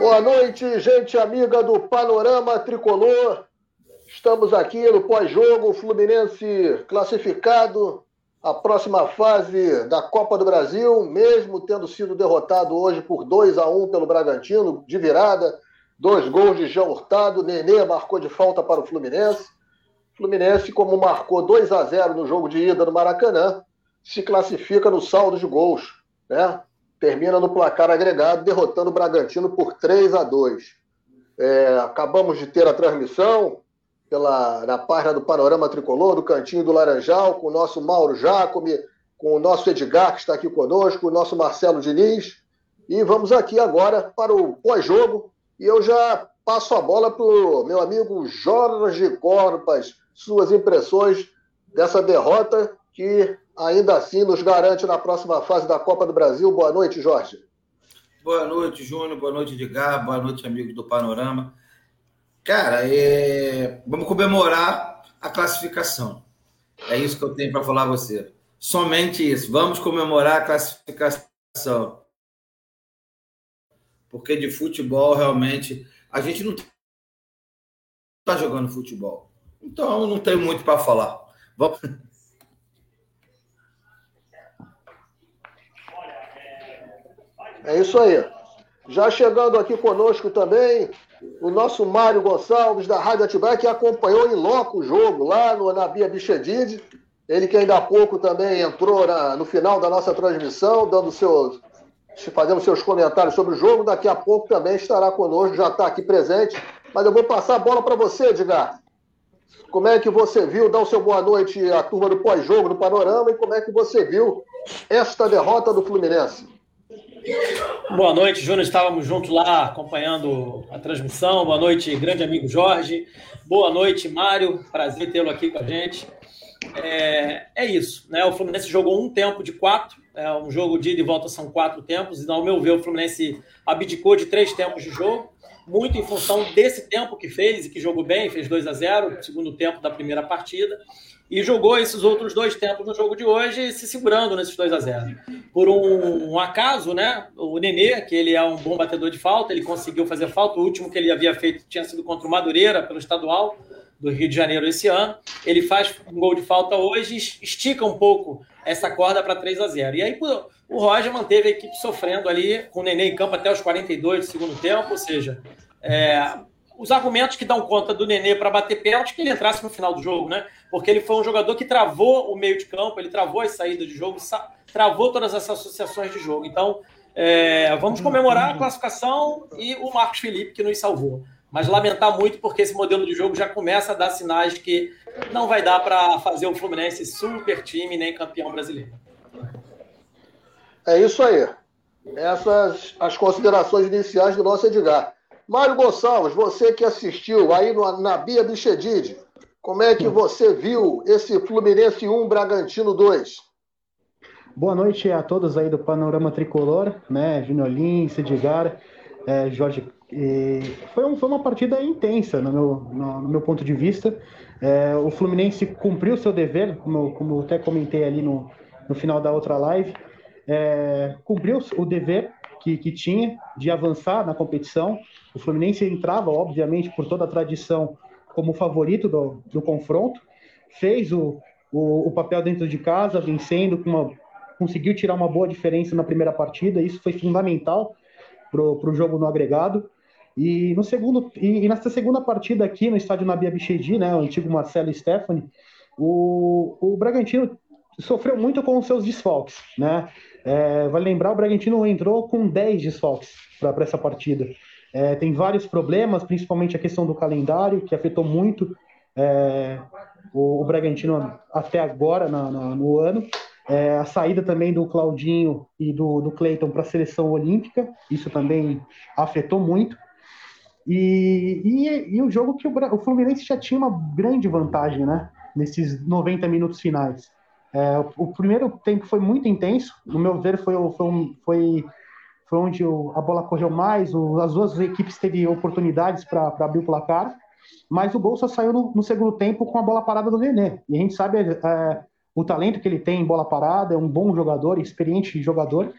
Boa noite, gente amiga do Panorama Tricolor. Estamos aqui no pós-jogo, Fluminense classificado à próxima fase da Copa do Brasil, mesmo tendo sido derrotado hoje por 2 a 1 pelo Bragantino, de virada, dois gols de Jean Hurtado, Nenê marcou de falta para o Fluminense. Fluminense, como marcou 2 a 0 no jogo de ida no Maracanã, se classifica no saldo de gols, né? Termina no placar agregado, derrotando o Bragantino por 3 a 2. É, acabamos de ter a transmissão pela, na página do Panorama Tricolor, do Cantinho do Laranjal, com o nosso Mauro Jacome, com o nosso Edgar, que está aqui conosco, o nosso Marcelo Diniz. E vamos aqui agora para o pós-jogo. E eu já passo a bola para o meu amigo Jorge Corpas, suas impressões dessa derrota que ainda assim nos garante na próxima fase da Copa do Brasil. Boa noite, Jorge. Boa noite, Júnior. Boa noite, Edgar. Boa noite, amigos do Panorama. Cara, é... vamos comemorar a classificação. É isso que eu tenho para falar a você. Somente isso. Vamos comemorar a classificação. Porque de futebol, realmente, a gente não está jogando futebol. Então, não tenho muito para falar. Vamos... É isso aí. Já chegando aqui conosco também, o nosso Mário Gonçalves, da Rádio Atibaia, que acompanhou em loco o jogo lá no, na Bia Bichedid. Ele que ainda há pouco também entrou na, no final da nossa transmissão, dando seus, fazendo seus comentários sobre o jogo. Daqui a pouco também estará conosco, já está aqui presente. Mas eu vou passar a bola para você, Edgar. Como é que você viu, dá o seu boa noite à turma do pós-jogo do Panorama e como é que você viu esta derrota do Fluminense? Boa noite, Júnior. Estávamos juntos lá acompanhando a transmissão. Boa noite, grande amigo Jorge. Boa noite, Mário. Prazer tê-lo aqui com a gente. É, é, isso, né? O Fluminense jogou um tempo de quatro, é um jogo de ida e volta são quatro tempos, e ao meu ver, o Fluminense abdicou de três tempos de jogo muito em função desse tempo que fez e que jogou bem, fez 2 a 0 segundo tempo da primeira partida, e jogou esses outros dois tempos no jogo de hoje, se segurando nesses 2 a 0 Por um, um, acaso, né? O Nenê, que ele é um bom batedor de falta, ele conseguiu fazer falta. O último que ele havia feito tinha sido contra o Madureira, pelo estadual do Rio de Janeiro esse ano. Ele faz um gol de falta hoje, estica um pouco essa corda para 3 a 0 E aí, o Roger manteve a equipe sofrendo ali, com o Nenê em campo até os 42 do segundo tempo, ou seja, é, os argumentos que dão conta do Nenê para bater pênalti que ele entrasse no final do jogo, né? Porque ele foi um jogador que travou o meio de campo, ele travou as saídas de jogo, travou todas essas associações de jogo. Então, é, vamos comemorar a classificação e o Marcos Felipe que nos salvou. Mas lamentar muito porque esse modelo de jogo já começa a dar sinais de que não vai dar para fazer o Fluminense super time nem campeão brasileiro. É isso aí. Essas as considerações iniciais do nosso Edgar. Mário Gonçalves, você que assistiu aí no, na Bia Bichedid, como é que você viu esse Fluminense 1, Bragantino 2? Boa noite a todos aí do Panorama Tricolor, né? Junior Lins, Edgar, é, Jorge. foi, um, foi, uma partida intensa, no meu, no, no meu ponto de vista. É, o Fluminense cumpriu seu dever, como, como eu até comentei ali no, no final da outra live é, cumpriu o dever que, que, tinha de avançar na competição. O Fluminense entrava, obviamente, por toda a tradição, como favorito do, do confronto, fez o, o, o, papel dentro de casa, vencendo, uma, conseguiu tirar uma boa diferença na primeira partida, isso foi fundamental para o jogo no agregado. E no segundo e, e, nessa segunda partida aqui no estádio Nabia Bichedi, né, o antigo Marcelo Stefani, o, o Bragantino sofreu muito com os seus desfalques, né? É, vale lembrar, o Bragantino entrou com 10 desfalques para essa partida. É, tem vários problemas, principalmente a questão do calendário, que afetou muito é, o, o, Bragantino até agora na, na, no ano. É, a saída também do Claudinho e do, do Cleiton para a seleção olímpica, isso também afetou muito. E, e, e o jogo que o, o Fluminense já tinha uma grande vantagem, né? Nesses 90 minutos finais. É, o, primeiro tempo foi muito intenso, no meu ver, foi, foi, foi, foi onde a bola correu mais, o, as duas equipes teve oportunidades para abrir o placar, mas o gol só saiu no, no, segundo tempo com a bola parada do Nenê. E a gente sabe é, o talento que ele tem em bola parada, é um bom jogador, experiente jogador,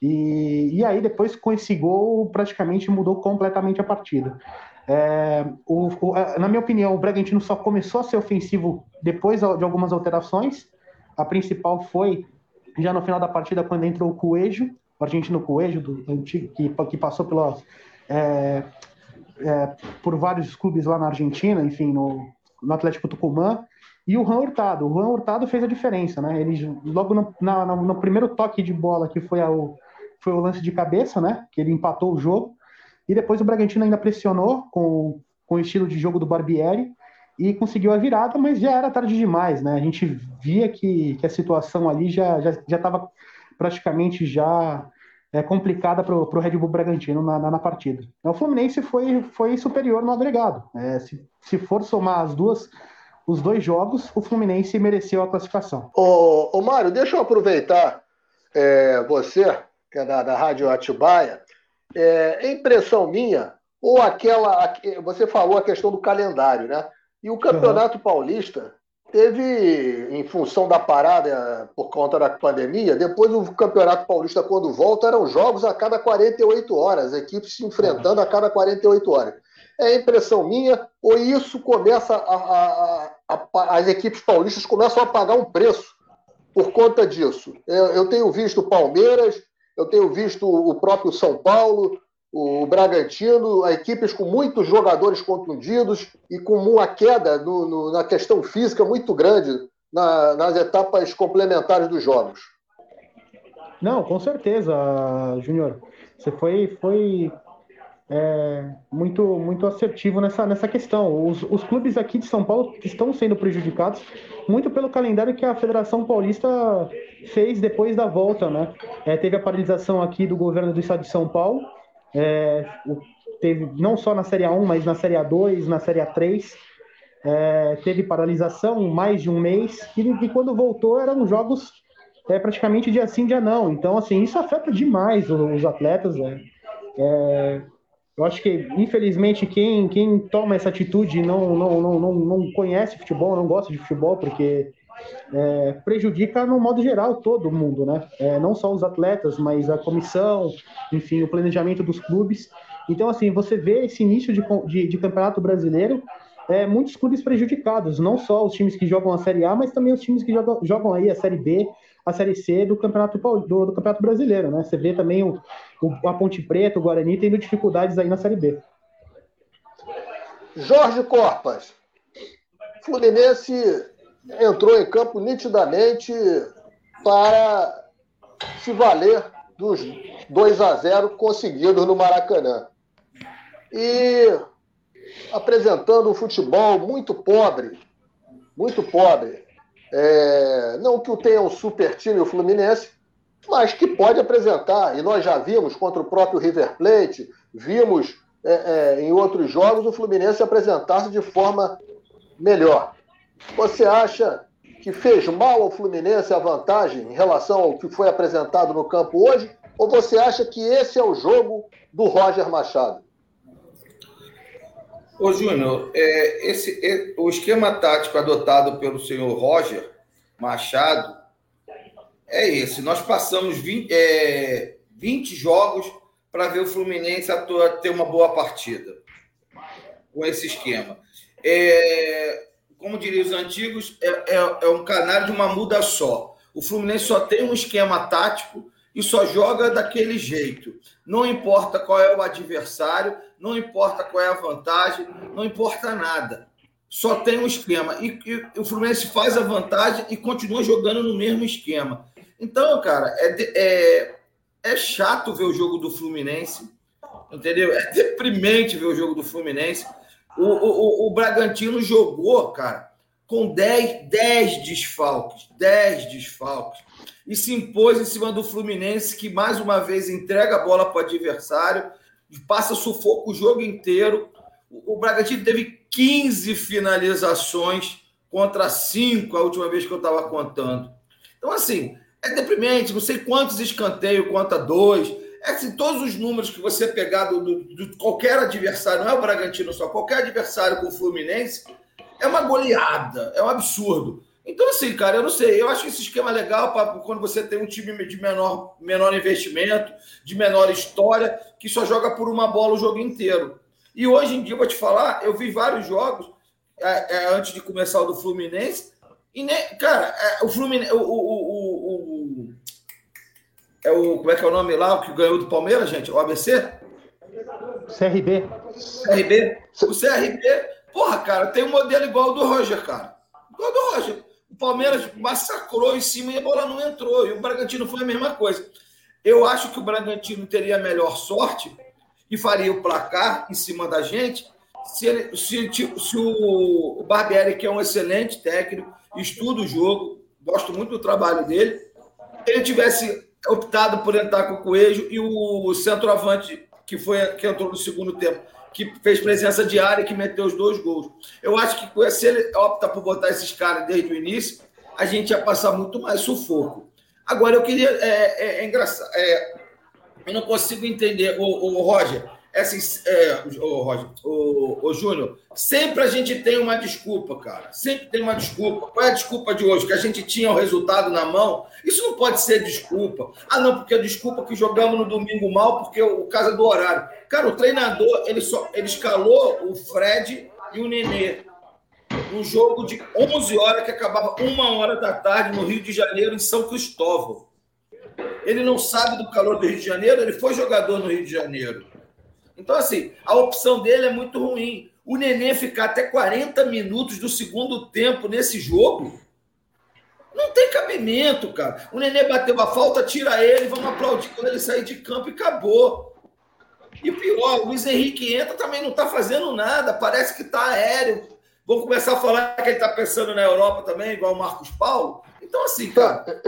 E, e aí, depois, com esse gol, praticamente mudou completamente a partida. É, o, o, na minha opinião, o Bragantino só começou a ser ofensivo depois de algumas alterações. A principal foi já no final da partida, quando entrou o Coelho, o argentino Coelho, do, antigo, que, que passou é, é, por vários clubes lá na Argentina, enfim, no, no Atlético Tucumã, e o Juan Hurtado. O Juan Hurtado fez a diferença, né? Ele, logo no, na, no primeiro toque de bola, que foi, o foi o lance de cabeça, né? Que ele empatou o jogo, e depois o Bragantino ainda pressionou com, com o estilo de jogo do Barbieri, e conseguiu a virada, mas já era tarde demais, né? A gente via que, que a situação ali já estava já, já praticamente já é, complicada para o Red Bull Bragantino na, na, na, partida. O Fluminense foi, foi superior no agregado. É, se, se for somar as duas, os dois jogos, o Fluminense mereceu a classificação. Ô, ô Mário, deixa eu aproveitar é, você, que é da, da Rádio Atibaia. É, impressão minha, ou aquela. Você falou a questão do calendário, né? E o Campeonato uhum. Paulista teve, em função da parada por conta da pandemia, depois o Campeonato Paulista, quando volta, eram jogos a cada 48 horas, equipes se enfrentando a cada 48 horas. É impressão minha, ou isso começa a, a, a, as equipes paulistas começam a pagar um preço por conta disso. Eu, eu tenho visto Palmeiras, eu tenho visto o próprio São Paulo, o Bragantino, equipes com muitos jogadores contundidos e com uma queda no, no, na questão física muito grande na, nas etapas complementares dos jogos. Não, com certeza, Júnior. Você foi, foi é, muito, muito assertivo nessa, nessa questão. Os, os clubes aqui de São Paulo estão sendo prejudicados muito pelo calendário que a Federação Paulista fez depois da volta, né? É, teve a paralisação aqui do governo do estado de São Paulo é, teve não só na Série A1, mas na Série A2, na Série A3. É, teve paralisação mais de um mês e, e quando voltou eram jogos é, praticamente dia sim, dia não. Então, assim, isso afeta demais os, os atletas. Né? É, eu acho que, infelizmente, quem, quem toma essa atitude não, não, não, não, não conhece futebol, não gosta de futebol, porque é, prejudica no modo geral todo mundo, né? É, não só os atletas, mas a comissão, enfim, o planejamento dos clubes. Então, assim, você vê esse início de, de, de campeonato brasileiro, é, muitos clubes prejudicados, não só os times que jogam a Série A, mas também os times que jogam, jogam aí a Série B, a Série C do Campeonato, do, do campeonato Brasileiro, né? Você vê também o, o, a Ponte Preta, o Guarani tendo dificuldades aí na Série B. Jorge Corpas, Fluminense entrou em campo nitidamente para se valer dos 2 a 0 conseguidos no Maracanã. E apresentando um futebol muito pobre, muito pobre. É, não que o tenha um super time o Fluminense, mas que pode apresentar. E nós já vimos contra o próprio River Plate, vimos é, é, em outros jogos o Fluminense apresentar-se de forma melhor. Você acha que fez mal ao Fluminense a vantagem em relação ao que foi apresentado no campo hoje? Ou você acha que esse é o jogo do Roger Machado? Ô, Júnior, é, esse, é, o esquema tático adotado pelo senhor Roger Machado é esse. Nós passamos 20, é, 20 jogos para ver o Fluminense ter uma boa partida com esse esquema. É, como diriam os antigos, é, é, é um canário de uma muda só. O Fluminense só tem um esquema tático e só joga daquele jeito. Não importa qual é o adversário, não importa qual é a vantagem, não importa nada. Só tem um esquema. E, e o Fluminense faz a vantagem e continua jogando no mesmo esquema. Então, cara, é, é, é chato ver o jogo do Fluminense, entendeu? É deprimente ver o jogo do Fluminense. O, o, o Bragantino jogou, cara, com 10, 10 desfalques. 10 desfalques. E se impôs em cima do Fluminense, que mais uma vez entrega a bola para o adversário, passa sufoco o jogo inteiro. O, o Bragantino teve 15 finalizações contra 5 a última vez que eu estava contando. Então, assim, é deprimente. Não sei quantos escanteios conta dois assim, todos os números que você pegar do, do, qualquer adversário, não é o Bragantino só, qualquer adversário com o Fluminense, é uma goleada, é um absurdo. Então, assim, cara, eu não sei. Eu acho esse esquema legal para quando você tem um time de menor, menor investimento, de menor história, que só joga por uma bola o jogo inteiro. E hoje em dia, vou te falar, eu vi vários jogos é, é, antes de começar o do Fluminense. E, né, cara, é, o Fluminense. O, o, é o. Como é que é o nome lá? O que ganhou do Palmeiras, gente? O ABC? CRB. CRB? O CRB, porra, cara, tem um modelo igual ao do Roger, cara. Igual ao do Roger. O Palmeiras massacrou em cima e a bola não entrou. E o Bragantino foi a mesma coisa. Eu acho que o Bragantino teria a melhor sorte e faria o placar em cima da gente se, ele, se, se o Barbieri, que é um excelente técnico, estuda o jogo, gosto muito do trabalho dele, ele tivesse optado por entrar com o Coelho e o centroavante que foi que entrou no segundo tempo, que fez presença diária que meteu os dois gols. Eu acho que se ele opta por botar esses caras desde o início, a gente ia passar muito mais sufoco. Agora, eu queria. É, é, é engraçado. É, eu não consigo entender, o Roger. É assim, é, o Roger, o Júnior, sempre a gente tem uma desculpa, cara. Sempre tem uma desculpa. Qual é a desculpa de hoje? Que a gente tinha o resultado na mão. Isso não pode ser desculpa. Ah, não, porque a desculpa que jogamos no domingo mal, porque o caso do horário. Cara, o treinador, ele, só, ele escalou o Fred e o Nenê um jogo de 11 horas que acabava uma hora da tarde no Rio de Janeiro, em São Cristóvão. Ele não sabe do calor do Rio de Janeiro, ele foi jogador no Rio de Janeiro. Então, assim, a opção dele é muito ruim. O Nenê ficar até 40 minutos do segundo tempo nesse jogo, não tem cabimento, cara. O Nenê bateu a falta, tira ele, vamos aplaudir quando ele sair de campo e acabou. E pior, o Luiz Henrique entra, também não está fazendo nada, parece que está aéreo. Vamos começar a falar que ele está pensando na Europa também, igual o Marcos Paulo. Então, assim, cara.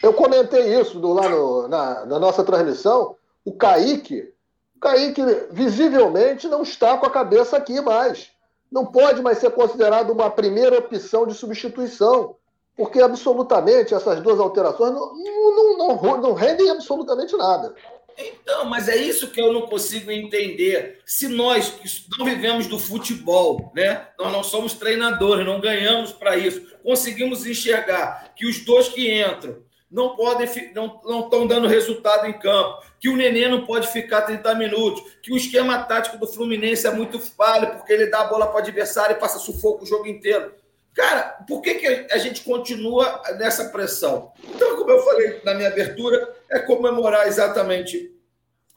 Eu comentei isso do, lá no, na, na nossa transmissão. O Kaique Kaique visivelmente não está com a cabeça aqui mais. Não pode mais ser considerado uma primeira opção de substituição, porque absolutamente essas duas alterações não, não, não, não rendem absolutamente nada. Então, mas é isso que eu não consigo entender. Se nós que não vivemos do futebol, né? Nós não somos treinadores, não ganhamos para isso. Conseguimos enxergar que os dois que entram não podem não estão dando resultado em campo, que o Nenê não pode ficar 30 minutos, que o esquema tático do Fluminense é muito falho, porque ele dá a bola para o adversário e passa sufoco o jogo inteiro. Cara, por que, que a gente continua nessa pressão? Então, como eu falei na minha abertura, é comemorar exatamente,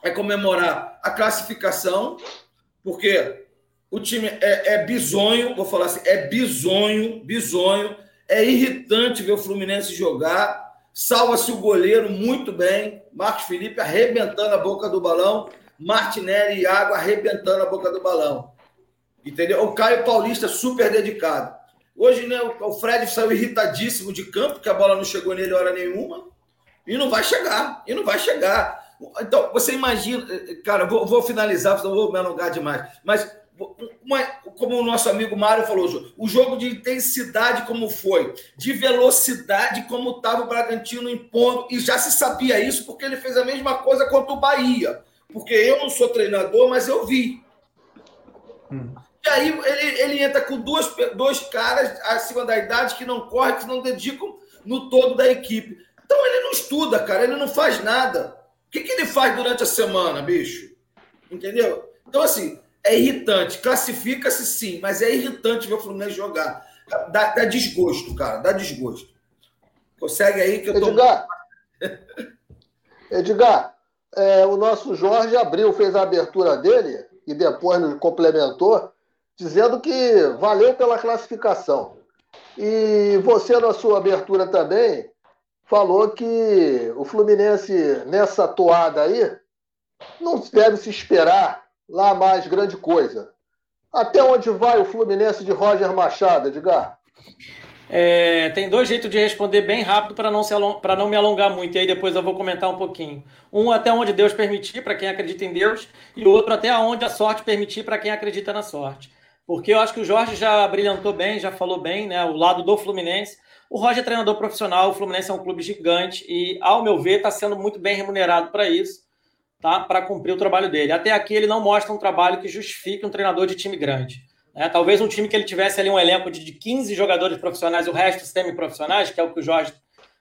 é comemorar a classificação, porque o time é, é bizonho, vou falar assim, é bizonho, bizonho, é irritante ver o Fluminense jogar, Salva-se o goleiro muito bem. Marcos Felipe arrebentando a boca do balão. Martinelli e Iago arrebentando a boca do balão. Entendeu? O Caio Paulista super dedicado. Hoje, né, o Fred saiu irritadíssimo de campo, que a bola não chegou nele hora nenhuma. E não vai chegar. E não vai chegar. Então, você imagina. Cara, vou, vou finalizar, senão vou me alongar demais. Mas como o nosso amigo Mário falou, o jogo de intensidade como foi, de velocidade como estava o Bragantino impondo, e já se sabia isso porque ele fez a mesma coisa contra o Bahia. Porque eu não sou treinador, mas eu vi. Hum. E aí ele, ele entra com duas, dois caras acima da idade que não correm, que não dedicam no todo da equipe. Então ele não estuda, cara, ele não faz nada. O que, que ele faz durante a semana, bicho? Entendeu? Então, assim, é irritante. Classifica-se sim, mas é irritante ver o Fluminense jogar. Dá, dá desgosto, cara. Dá desgosto. Consegue aí que eu tô. Edgar, Edgar é, o nosso Jorge Abril fez a abertura dele e depois nos complementou, dizendo que valeu pela classificação. E você, na sua abertura também, falou que o Fluminense, nessa toada aí, não deve se esperar lá mais grande coisa. Até onde vai o Fluminense de Roger Machado, Edgar? É, tem dois jeitos de responder bem rápido para não, não me alongar muito, e aí depois eu vou comentar um pouquinho. Um até onde Deus permitir, para quem acredita em Deus, e o outro até onde a sorte permitir, para quem acredita na sorte. Porque eu acho que o Jorge já brilhantou bem, já falou bem, né? O lado do Fluminense. O Roger é treinador profissional, o Fluminense é um clube gigante e, ao meu ver, está sendo muito bem remunerado para isso tá? para cumprir o trabalho dele. Até aqui ele não mostra um trabalho que justifique um treinador de time grande. Né? Talvez um time que ele tivesse ali um elenco de 15 jogadores profissionais, o resto semi-profissionais, que é o que o Jorge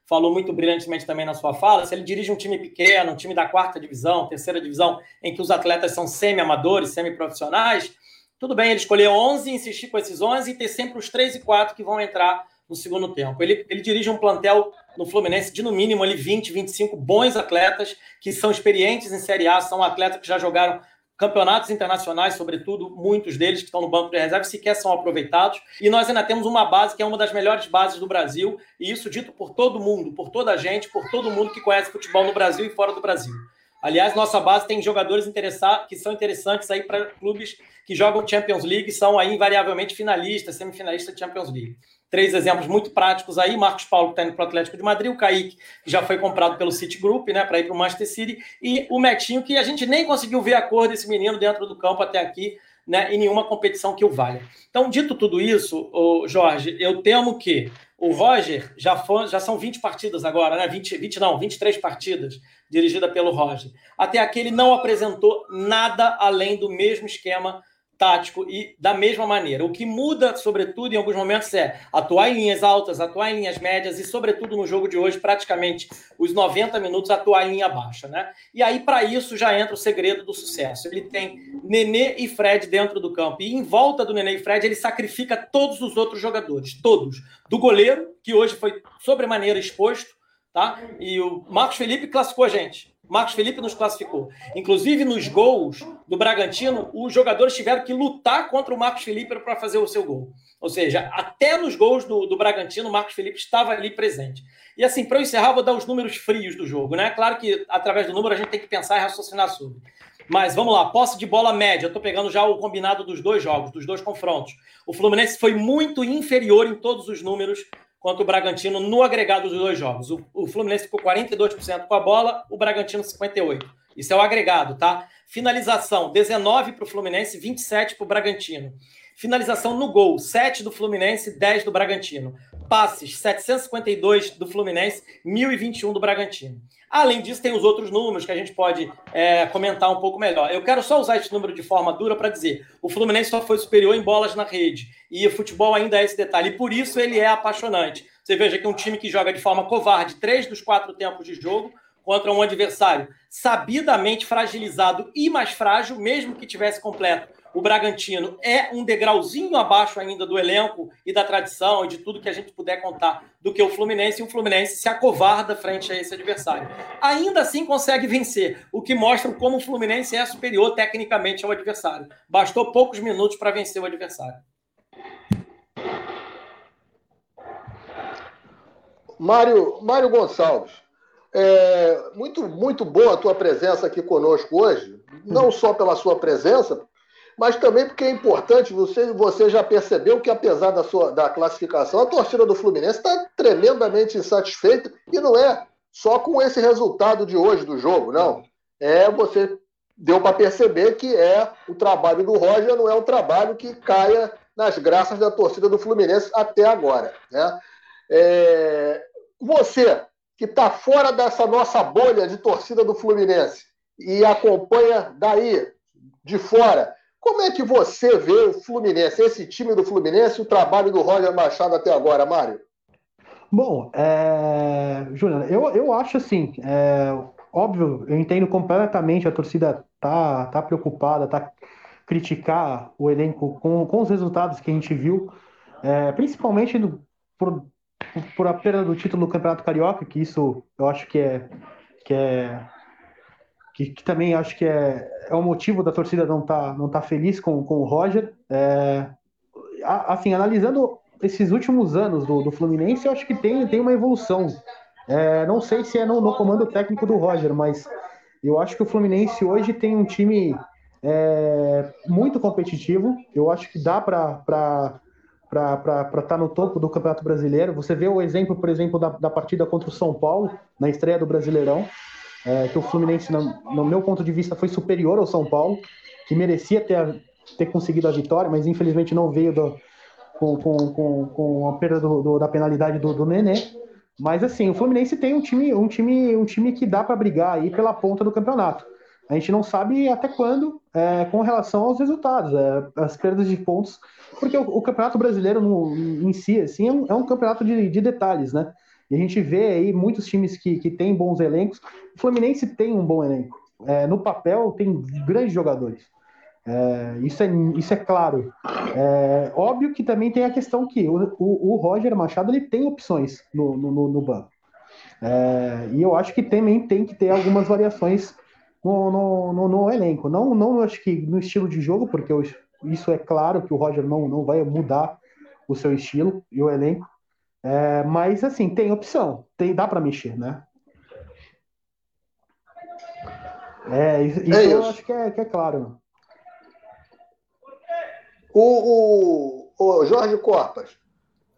falou muito brilhantemente também na sua fala, se ele dirige um time pequeno, um time da quarta divisão, terceira divisão, em que os atletas são semi-amadores, semi-profissionais, tudo bem ele escolher 11, insistir com esses 11 e ter sempre os 3 e 4 que vão entrar no segundo tempo. Ele, ele dirige um plantel no Fluminense de no mínimo ali 20, 25 bons atletas que são experientes em Série A, são atletas que já jogaram campeonatos internacionais, sobretudo, muitos deles que estão no banco de reserva sequer são aproveitados. E nós ainda temos uma base que é uma das melhores bases do Brasil, e isso dito por todo mundo, por toda a gente, por todo mundo que conhece futebol no Brasil e fora do Brasil. Aliás, nossa base tem jogadores que são interessantes aí para clubes que jogam Champions League, são aí invariavelmente finalistas, semifinalistas de Champions League. Três exemplos muito práticos aí: Marcos Paulo, que está indo para o Atlético de Madrid, o Kaique, que já foi comprado pelo City Group, né, para ir para o Manchester City, e o Metinho, que a gente nem conseguiu ver a cor desse menino dentro do campo até aqui, né, em nenhuma competição que o valha. Então, dito tudo isso, Jorge, eu temo que o Roger já, foi, já são 20 partidas agora, né? 20, 20 não, 23 partidas dirigida pelo Roger. Até aqui ele não apresentou nada além do mesmo esquema tático e da mesma maneira. O que muda, sobretudo, em alguns momentos, é atuar em linhas altas, atuar em linhas médias e, sobretudo, no jogo de hoje, praticamente os 90 minutos, atuar em linha baixa. Né? E aí, para isso, já entra o segredo do sucesso. Ele tem Nenê e Fred dentro do campo. E em volta do Nenê e Fred, ele sacrifica todos os outros jogadores, todos. Do goleiro, que hoje foi sobremaneira exposto, tá? E o Marcos Felipe classificou a gente. Marcos Felipe nos classificou. Inclusive, nos gols do Bragantino, os jogadores tiveram que lutar contra o Marcos Felipe para fazer o seu gol. Ou seja, até nos gols do, do Bragantino, o Marcos Felipe estava ali presente. E assim, para eu encerrar, vou dar os números frios do jogo, né? Claro que através do número a gente tem que pensar e raciocinar sobre. Mas vamos lá, posse de bola média. Estou pegando já o combinado dos dois jogos, dos dois confrontos. O Fluminense foi muito inferior em todos os números quanto o Bragantino no agregado dos dois jogos. O, o Fluminense ficou 42% com a bola, o Bragantino 58%. Isso é o agregado, tá? Finalização, 19 para o Fluminense, 27 para o Bragantino. Finalização no gol, 7 do Fluminense, 10 do Bragantino. Passes, 752 do Fluminense, 1021 do Bragantino. Além disso, tem os outros números que a gente pode é, comentar um pouco melhor. Eu quero só usar esse número de forma dura para dizer: o Fluminense só foi superior em bolas na rede. E o futebol ainda é esse detalhe. E por isso ele é apaixonante. Você veja que um time que joga de forma covarde três dos quatro tempos de jogo contra um adversário sabidamente fragilizado e mais frágil, mesmo que tivesse completo o Bragantino é um degrauzinho abaixo ainda do elenco e da tradição e de tudo que a gente puder contar do que o Fluminense, e o Fluminense se acovarda frente a esse adversário. Ainda assim consegue vencer, o que mostra como o Fluminense é superior tecnicamente ao adversário. Bastou poucos minutos para vencer o adversário. Mário, Mário Gonçalves, é muito, muito boa a tua presença aqui conosco hoje, não só pela sua presença, mas também porque é importante, você, você já percebeu que apesar da, sua, da classificação, a torcida do Fluminense está tremendamente insatisfeita e não é só com esse resultado de hoje do jogo, não. É você deu para perceber que é o trabalho do Roger não é um trabalho que caia nas graças da torcida do Fluminense até agora. Né? É, você que está fora dessa nossa bolha de torcida do Fluminense e acompanha daí de fora, como é que você vê o Fluminense, esse time do Fluminense, o trabalho do Roger Machado até agora, Mário? Bom, é... Juliana, eu, eu acho assim, é... óbvio, eu entendo completamente a torcida tá, tá preocupada, tá criticar o elenco com, com os resultados que a gente viu, é... principalmente no, por, por a perda do título do Campeonato Carioca, que isso eu acho que é, que é que, que, também acho que é, é o motivo da torcida não estar tá, não tá feliz com, com o Roger. É, assim, analisando esses últimos anos do, do Fluminense, eu acho que tem, tem uma evolução. É, não sei se é no, no, comando técnico do Roger, mas eu acho que o Fluminense hoje tem um time é, muito competitivo. Eu acho que dá para estar tá no topo do Campeonato Brasileiro. Você vê o exemplo, por exemplo, da, da partida contra o São Paulo, na estreia do Brasileirão é, que o Fluminense, no, no, meu ponto de vista, foi superior ao São Paulo, que merecia ter, ter conseguido a vitória, mas infelizmente não veio do, com, com, com, com, a perda do, do, da penalidade do, do Nenê. Mas assim, o Fluminense tem um time, um time, um time que dá para brigar aí pela ponta do campeonato. a gente não sabe até quando é, com relação aos resultados, é, as perdas de pontos, porque o, o Campeonato Brasileiro no, em si assim, é, um, é um campeonato de, de, detalhes, né? E a gente vê aí muitos times que, que têm bons elencos. O Fluminense tem um bom elenco. É, no papel, tem grandes jogadores. É, isso, é, isso é claro. É, óbvio que também tem a questão que o, o, o Roger Machado ele tem opções no, no, no banco. É, e eu acho que também tem que ter algumas variações no, no, no, no, elenco. Não, não acho que no estilo de jogo, porque eu, isso é claro que o Roger não, não vai mudar o seu estilo e o elenco. É, mas assim, tem opção, tem, dá para mexer, né? É, isso, é isso eu acho que é, que é claro. O, o, o Jorge Corpas,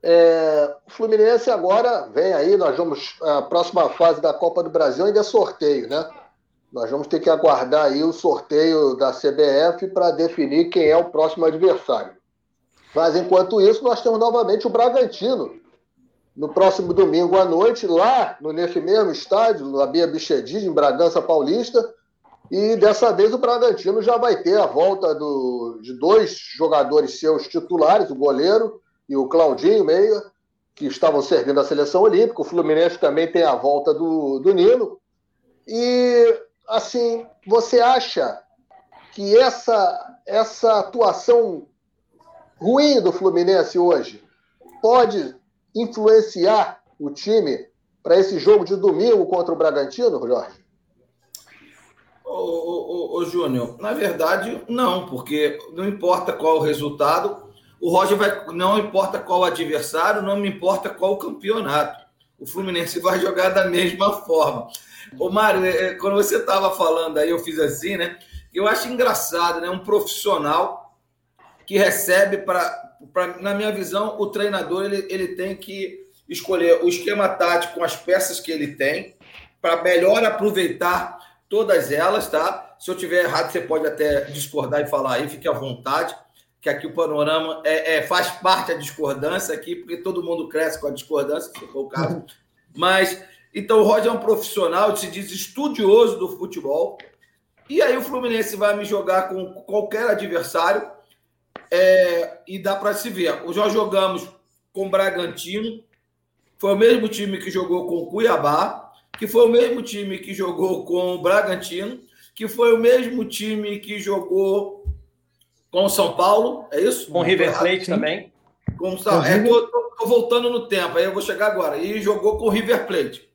é, o Fluminense agora vem aí, nós vamos. A próxima fase da Copa do Brasil ainda é sorteio, né? Nós vamos ter que aguardar aí o sorteio da CBF para definir quem é o próximo adversário. Mas enquanto isso, nós temos novamente o Bragantino no próximo domingo à noite, lá no, nesse mesmo estádio, na Bia Bichedid, em Bragança Paulista. E dessa vez o Bragantino já vai ter a volta do, de dois jogadores seus titulares, o goleiro e o Claudinho Meia, que estavam servindo a seleção olímpica. O Fluminense também tem a volta do, do Nino. E assim, você acha que essa, essa atuação ruim do Fluminense hoje pode influenciar o time para esse jogo de domingo contra o Bragantino, Jorge? Ô, ô, ô, Júnior, na verdade, não, porque não importa qual o resultado, o Roger vai. Não importa qual o adversário, não me importa qual o campeonato. O Fluminense vai jogar da mesma forma. Ô, Mário, é, é, quando você estava falando aí, eu fiz assim, né? Eu acho engraçado, né? Um profissional que recebe para. Na minha visão, o treinador ele, ele tem que escolher o esquema tático com as peças que ele tem para melhor aproveitar todas elas, tá? Se eu tiver errado, você pode até discordar e falar aí, fique à vontade, que aqui o panorama é, é faz parte da discordância aqui, porque todo mundo cresce com a discordância, se for o caso. Mas então o Roger é um profissional, se diz estudioso do futebol. E aí o Fluminense vai me jogar com qualquer adversário é, e dá para se ver. Já jogamos com o Bragantino, foi o mesmo time que jogou com o Cuiabá, que foi o mesmo time que jogou com o Bragantino, que foi o mesmo time que jogou com o São Paulo, é isso? Com o River Plate também. Com, é, tô, tô, tô voltando no tempo, aí eu vou chegar agora. E jogou com o River Plate.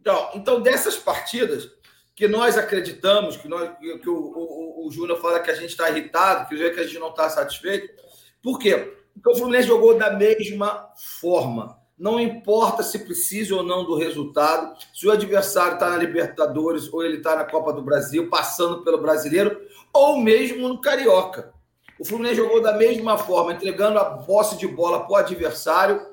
Então, então dessas partidas que nós acreditamos, que, nós, que o, o, o Júnior fala que a gente está irritado, que a gente não está satisfeito. Por quê? Porque o Fluminense jogou da mesma forma. Não importa se precisa ou não do resultado, se o adversário está na Libertadores ou ele está na Copa do Brasil, passando pelo brasileiro, ou mesmo no Carioca. O Fluminense jogou da mesma forma, entregando a posse de bola para o adversário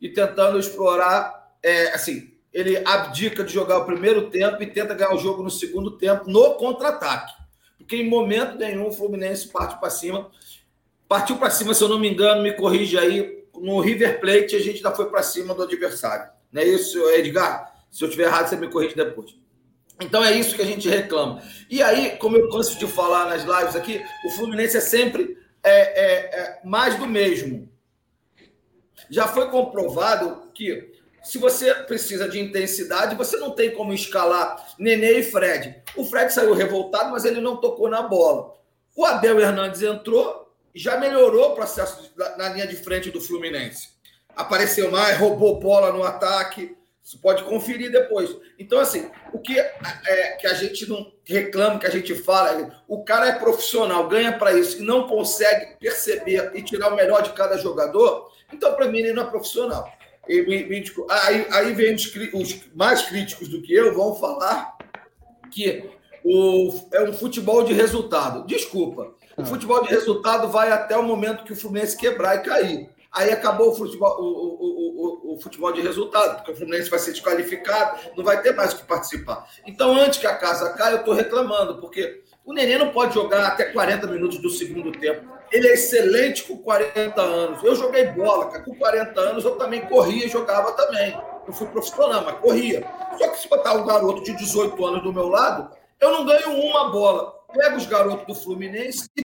e tentando explorar, é, assim, ele abdica de jogar o primeiro tempo e tenta ganhar o jogo no segundo tempo, no contra-ataque. Porque em momento nenhum o Fluminense parte para cima. Partiu para cima, se eu não me engano, me corrige aí, no River Plate a gente ainda foi para cima do adversário. Não é isso, Edgar? Se eu estiver errado, você me corrige depois. Então é isso que a gente reclama. E aí, como eu canso de falar nas lives aqui, o Fluminense é sempre é, é, é mais do mesmo. Já foi comprovado que se você precisa de intensidade, você não tem como escalar Nenê e Fred. O Fred saiu revoltado, mas ele não tocou na bola. O Abel Hernandes entrou, já melhorou o processo na linha de frente do Fluminense. Apareceu mais, roubou bola no ataque. Você pode conferir depois. Então, assim, o que, é, que a gente não reclama, que a gente fala, o cara é profissional, ganha para isso e não consegue perceber e tirar o melhor de cada jogador, então, para mim, ele não é profissional aí, aí vem os, os, mais críticos do que eu vão falar que o, é um futebol de resultado. Desculpa. O ah. futebol de resultado vai até o momento que o Fluminense quebrar e cair. Aí acabou o futebol, o, o, o, o, futebol de resultado, porque o Fluminense vai ser desqualificado, não vai ter mais o que participar. Então, antes que a casa caia, eu estou reclamando, porque o Nenê não pode jogar até 40 minutos do segundo tempo. Ele é excelente com 40 anos. Eu joguei bola, cara. com 40 anos eu também corria e jogava também. Eu fui profissional, mas corria. Só que se botar um garoto de 18 anos do meu lado, eu não ganho uma bola. Pega os garotos do Fluminense e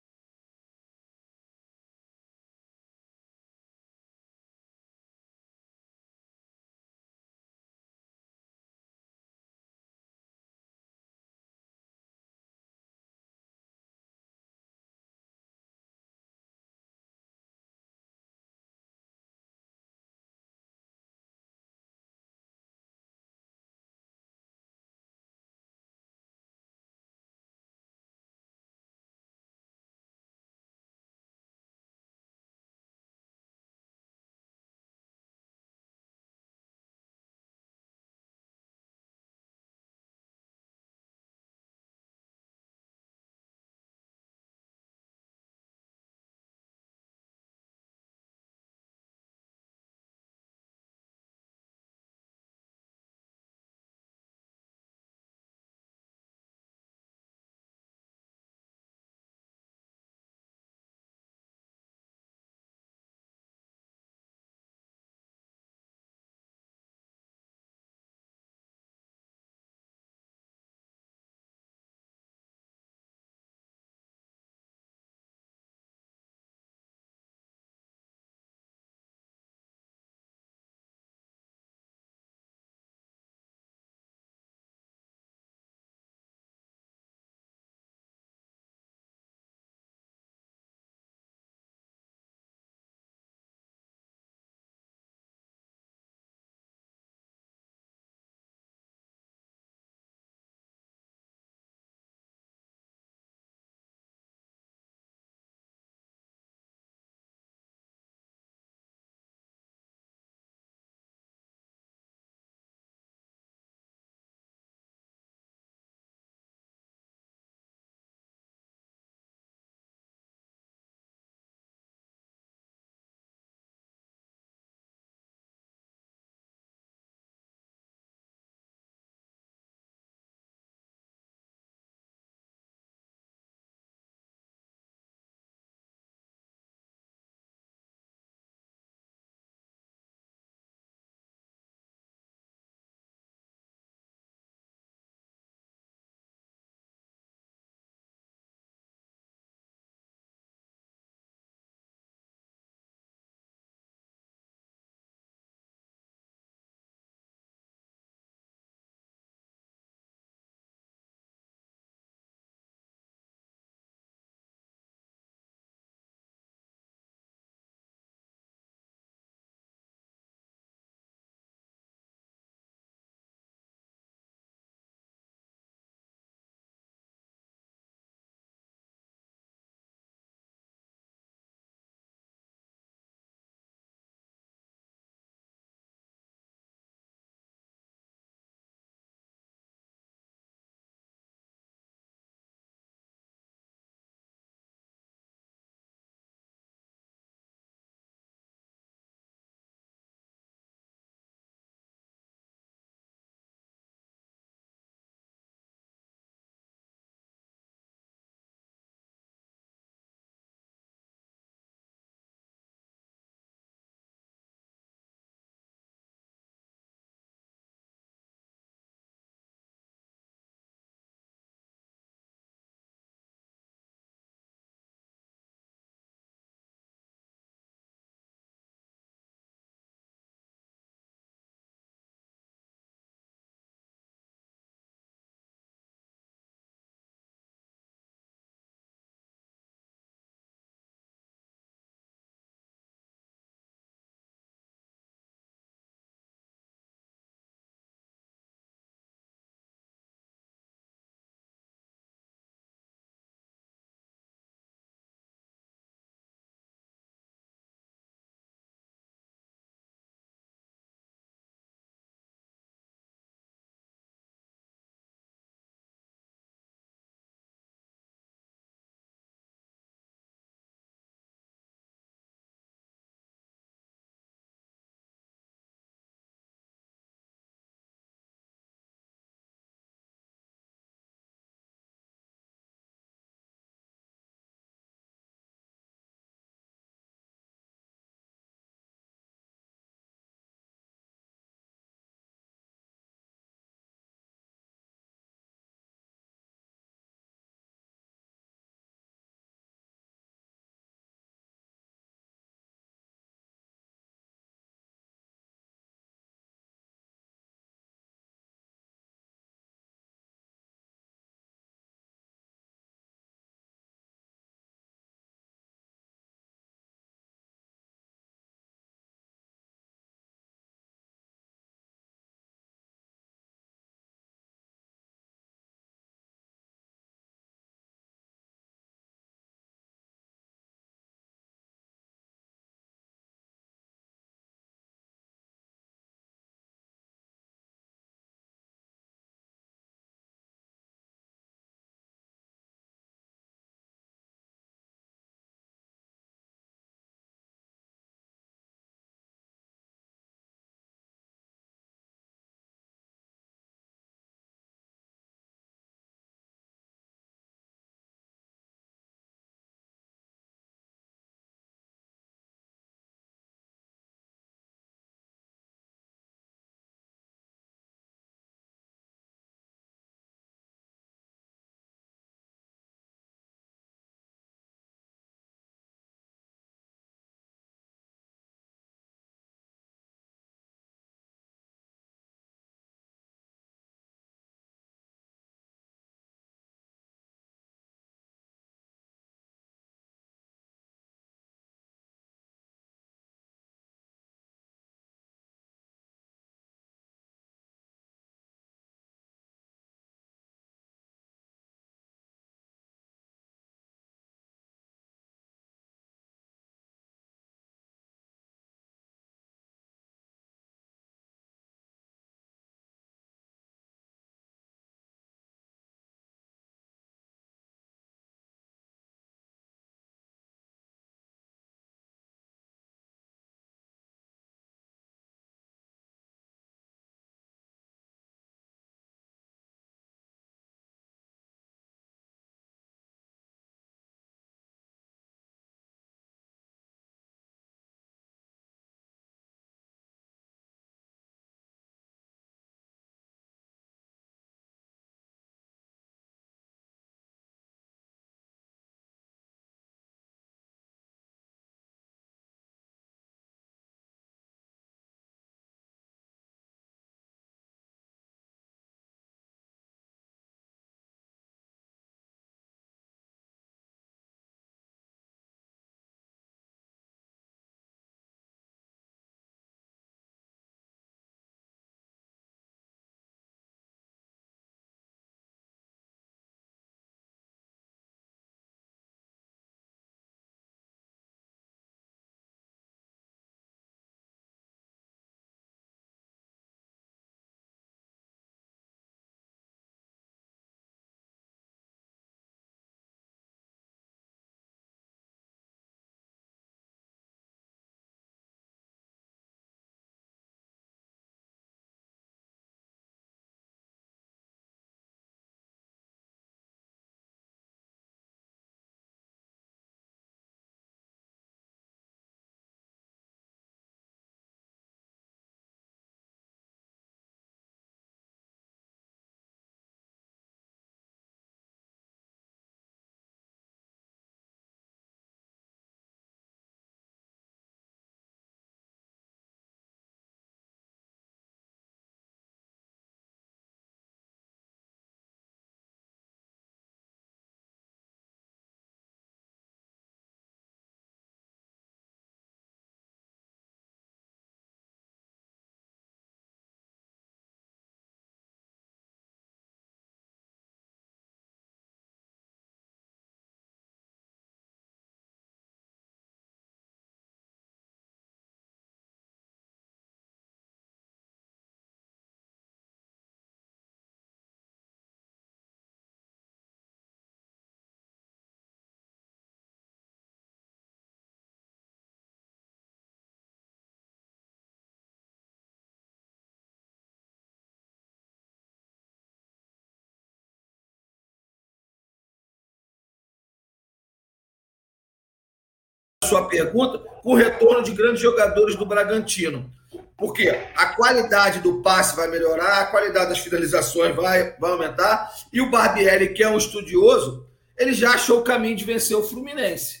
sua pergunta, com o retorno de grandes jogadores do Bragantino. Porque a qualidade do passe vai melhorar, a qualidade das finalizações vai, vai aumentar, e o Barbieri, que é um estudioso, ele já achou o caminho de vencer o Fluminense.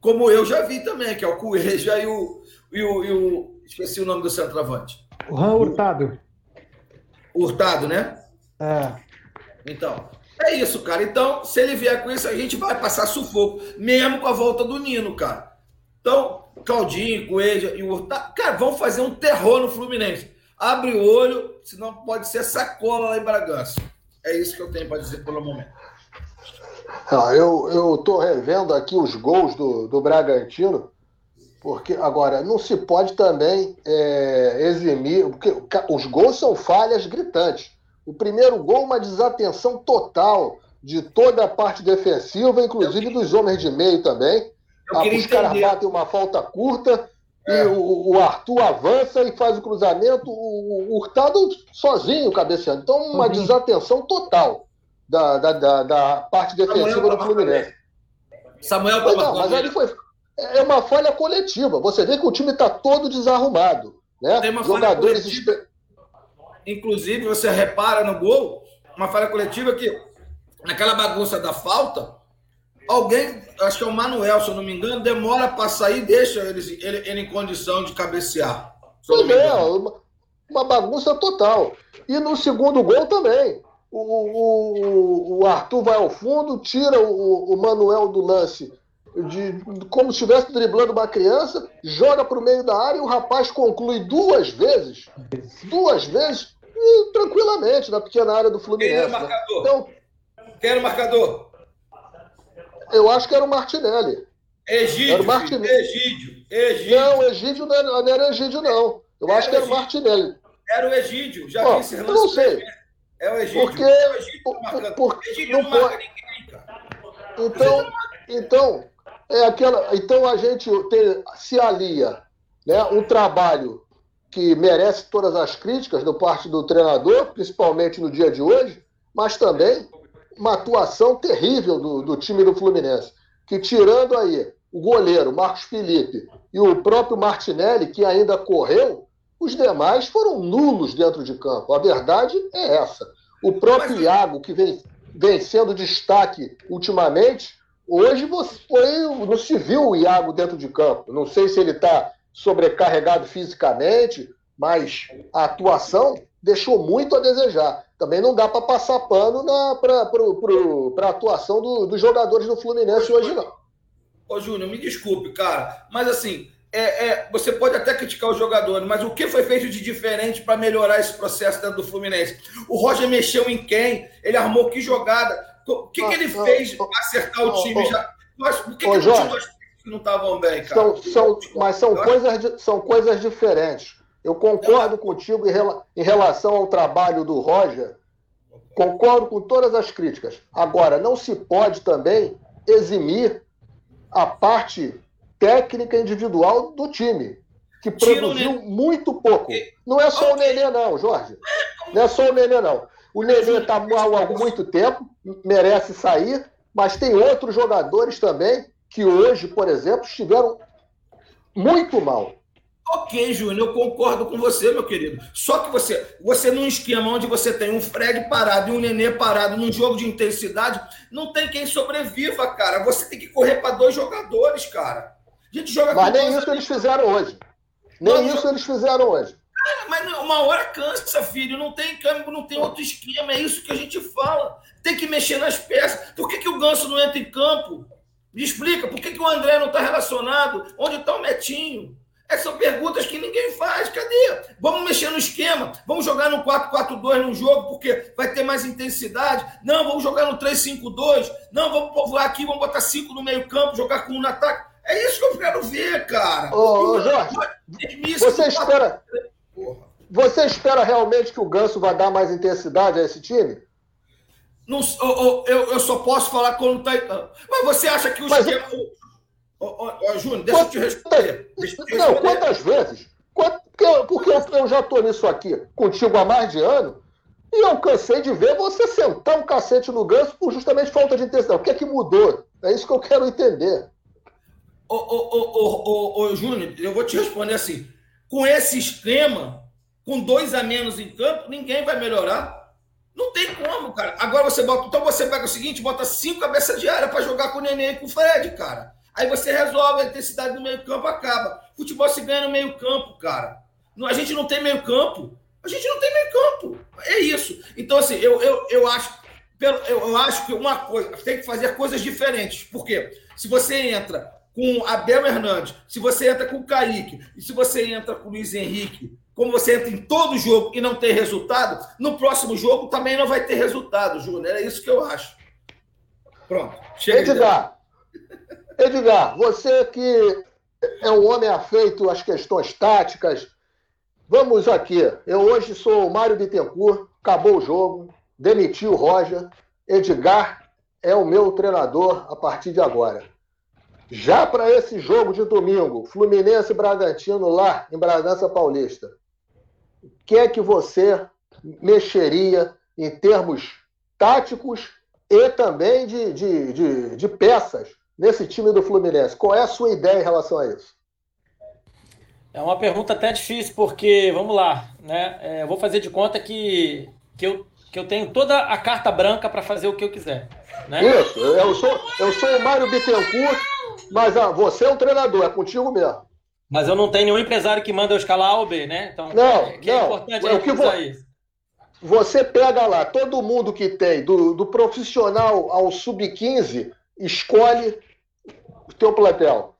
Como eu já vi também, que é o Cueja e o, e o, e o esqueci o nome do centroavante. O Ran Hurtado. Hurtado, né? É. Então, é isso, cara. Então, se ele vier com isso, a gente vai passar sufoco, mesmo com a volta do Nino, cara. Então, Claudinho, Coelho e o Hurtado, cara, vão fazer um terror no Fluminense. Abre o olho, senão pode ser sacola lá em Bragança. É isso que eu tenho para dizer pelo momento. Ah, eu estou revendo aqui os gols do, do Bragantino, porque agora não se pode também é, eximir, porque os gols são falhas gritantes. O primeiro gol, uma desatenção total de toda a parte defensiva, inclusive dos homens de meio também. Ah, os caras batem uma falta curta é. e o, o, Arthur avança e faz o cruzamento, o, o Hurtado sozinho cabeceando. Então, uma uhum. desatenção total da, da, da, da parte defensiva do Fluminense. Samuel mas, não, mas ali foi. É uma falha coletiva. Você vê que o time está todo desarrumado. Né? Tem uma Jogadores. Falha Inclusive, você repara no gol, uma falha coletiva que, naquela bagunça da falta, alguém, acho que é o Manuel, se eu não me engano, demora para sair e deixa ele, ele, ele, em condição de cabecear. Pois é, uma, uma bagunça total. E no segundo gol também. O, o, o Arthur vai ao fundo, tira o, o Manuel do lance de, como se estivesse driblando uma criança, joga para o meio da área e o rapaz conclui duas vezes, duas vezes, e, tranquilamente, na pequena área do Fluminense. Quem era o né? marcador? Então, o marcador? Eu acho que era o Martinelli. Egídio. Era o Martinelli. Egídio. Egídio. Não, Egídio não era, não era Egídio, não. Eu era acho que era o Martinelli. Era o Egídio. Já vi esse Eu não sei. É o Egídio. Porque, é o Egídio por, por, Egídio não, marca ninguém, cara. Então, então, é aquela, então a gente tem, se alia né, um trabalho que merece todas as críticas da parte do treinador, principalmente no dia de hoje, mas também uma atuação terrível do, do time do Fluminense, que tirando aí o goleiro Marcos Felipe e o próprio Martinelli, que ainda correu, os demais foram nulos dentro de campo. A verdade é essa. O próprio Iago, que vem, vem sendo destaque ultimamente, hoje você foi, não se viu o Iago dentro de campo. Não sei se ele está sobrecarregado fisicamente, mas a atuação deixou muito a desejar. Também não dá para passar pano para a atuação do, dos jogadores do Fluminense hoje, não. Ô, Júnior, me desculpe, cara, mas assim, é, é, você pode até criticar os jogadores, mas o que foi feito de diferente para melhorar esse processo dentro do Fluminense? O Roger mexeu em quem? Ele armou que jogada? O que, ah, que ele ah, fez para acertar o time? Ah, já? Mas, por que, que Jorge, não estavam bem, cara? São, são, mas são coisas, são coisas diferentes. Eu concordo contigo em relação ao trabalho do Roger, concordo com todas as críticas. Agora, não se pode também eximir a parte técnica individual do time, que produziu muito pouco. Não é só o Nenê, não, Jorge. Não é só o Nenê, não. O Nenê está mal há muito tempo, merece sair, mas tem outros jogadores também que hoje, por exemplo, estiveram muito mal. Ok, Júnior, eu concordo com você, meu querido. Só que você, você num esquema onde você tem um Fred parado e um Nenê parado num jogo de intensidade, não tem quem sobreviva, cara. Você tem que correr para dois jogadores, cara. A gente joga Mas nem isso eles fizeram hoje. Nem isso eles fizeram hoje. Cara, mas uma hora cansa, filho. Não tem câmbio, não tem outro esquema. É isso que a gente fala. Tem que mexer nas peças. Por que, que o Ganso não entra em campo? Me explica. Por que, que o André não está relacionado? Onde está o Metinho? Essas são perguntas que ninguém faz. Cadê? Vamos mexer no esquema. Vamos jogar no 4-4-2 no jogo, porque vai ter mais intensidade. Não, vamos jogar no 3-5-2. Não, vamos povoar aqui, vamos botar 5 no meio-campo, jogar com um no ataque. É isso que eu quero ver, cara. Ô, ô Jorge, você espera. Você espera realmente que o Ganso vai dar mais intensidade a esse time? Não, eu, eu, eu só posso falar quando tá. Mas você acha que o Mas, esquema. Ô, ô, ô, Júnior, deixa eu te responder. Deixa eu te responder. Não, quantas vezes? Porque, porque eu já estou nisso aqui contigo há mais de ano e eu cansei de ver você sentar um cacete no ganso por justamente falta de intensidade. O que é que mudou? É isso que eu quero entender. ô, ô, ô, ô, ô, Júnior, eu vou te responder assim. Com esse esquema, com dois a menos em campo, ninguém vai melhorar. Não tem como, cara. Agora você bota. Então você pega o seguinte, bota cinco cabeças de área para jogar com o Nenê e com o Fred, cara. Aí você resolve a intensidade do meio-campo, acaba. Futebol se ganha no meio-campo, cara. A gente não tem meio-campo. A gente não tem meio-campo. É isso. Então, assim, eu, eu, eu acho. Eu acho que uma coisa. Tem que fazer coisas diferentes. Por quê? Se você entra com Abel Hernandes, se você entra com o Kaique, e se você entra com o Luiz Henrique, como você entra em todo jogo e não tem resultado, no próximo jogo também não vai ter resultado, Júnior. É isso que eu acho. Pronto. Chega Edgar, Edgar, você que é um homem afeito às questões táticas, vamos aqui. Eu hoje sou o Mário Bittencourt, acabou o jogo, demitiu o Roger. Edgar é o meu treinador a partir de agora. Já para esse jogo de domingo, Fluminense Bragantino lá em Bragança Paulista, o que é que você mexeria em termos táticos e também de, de, de, de peças nesse time do Fluminense? Qual é a sua ideia em relação a isso? É uma pergunta até difícil, porque, vamos lá, né? É, eu vou fazer de conta que, que, eu, que eu tenho toda a carta branca para fazer o que eu quiser. Né? Isso, eu sou, eu sou o Mário Bittencourt, mas ah, você é um treinador, é contigo mesmo. Mas eu não tenho nenhum empresário que manda eu escalar A ou B, né? Então, não, que é não. importante é o que vo... isso. Você pega lá, todo mundo que tem, do, do profissional ao sub-15, escolhe o teu plantel.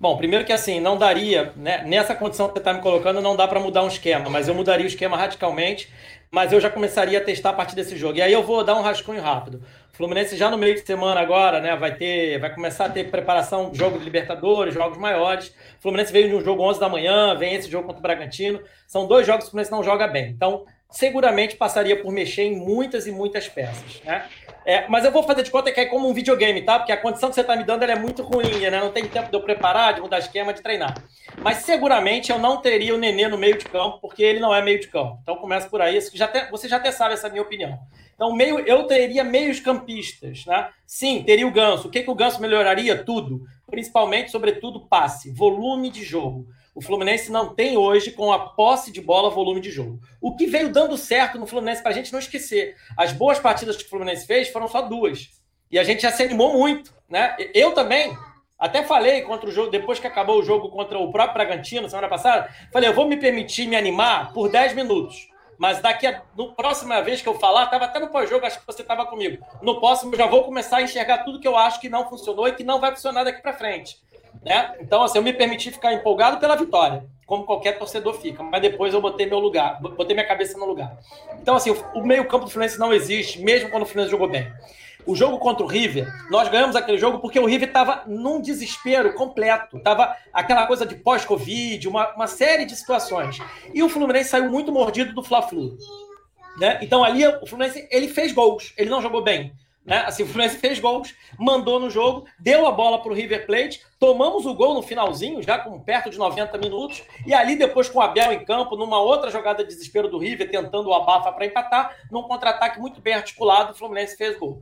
Bom, primeiro que assim, não daria, né, nessa condição que você está me colocando, não dá para mudar um esquema, mas eu mudaria o esquema radicalmente, mas eu já começaria a testar a partir desse jogo. E aí eu vou dar um rascunho rápido. Fluminense já no meio de semana agora, né, vai ter, vai começar a ter preparação, jogo de Libertadores, jogos maiores. Fluminense veio de um jogo 11 da manhã, vem esse jogo contra o Bragantino. São dois jogos que o Fluminense não joga bem. Então, seguramente passaria por mexer em muitas e muitas peças, né? É, mas eu vou fazer de conta que é como um videogame, tá? Porque a condição que você está me dando é muito ruim, né? Não tem tempo de eu preparar, de mudar esquema, de treinar. Mas seguramente eu não teria o Nenê no meio de campo, porque ele não é meio de campo. Então começa por aí. Já te, você já até sabe essa minha opinião. Então, meio, eu teria meios campistas, né? Sim, teria o Ganso. O que, que o Ganso melhoraria? Tudo. Principalmente, sobretudo, passe, volume de jogo. O Fluminense não tem hoje, com a posse de bola, volume de jogo. O que veio dando certo no Fluminense, para a gente não esquecer, as boas partidas que o Fluminense fez foram só duas. E a gente já se animou muito, né? Eu também. Até falei contra o jogo, depois que acabou o jogo contra o próprio Bragantino, semana passada, falei, eu vou me permitir me animar por 10 minutos. Mas daqui a no próxima vez que eu falar, estava até no pós-jogo, acho que você estava comigo. No próximo, eu já vou começar a enxergar tudo que eu acho que não funcionou e que não vai funcionar daqui para frente. Né? Então, assim, eu me permiti ficar empolgado pela vitória, como qualquer torcedor fica, mas depois eu botei meu lugar, botei minha cabeça no lugar. Então, assim, o meio-campo do Fluminense não existe, mesmo quando o Fluminense jogou bem. O jogo contra o River, nós ganhamos aquele jogo porque o River estava num desespero completo. Tava aquela coisa de pós-Covid, uma, uma série de situações. E o Fluminense saiu muito mordido do Fla-Flu. Né? Então ali o Fluminense ele fez gols, ele não jogou bem. Né? Assim, o Fluminense fez gols, mandou no jogo, deu a bola para o River Plate, tomamos o gol no finalzinho, já com perto de 90 minutos, e ali depois com o Abel em campo, numa outra jogada de desespero do River, tentando o abafa para empatar, num contra-ataque muito bem articulado, o Fluminense fez gol.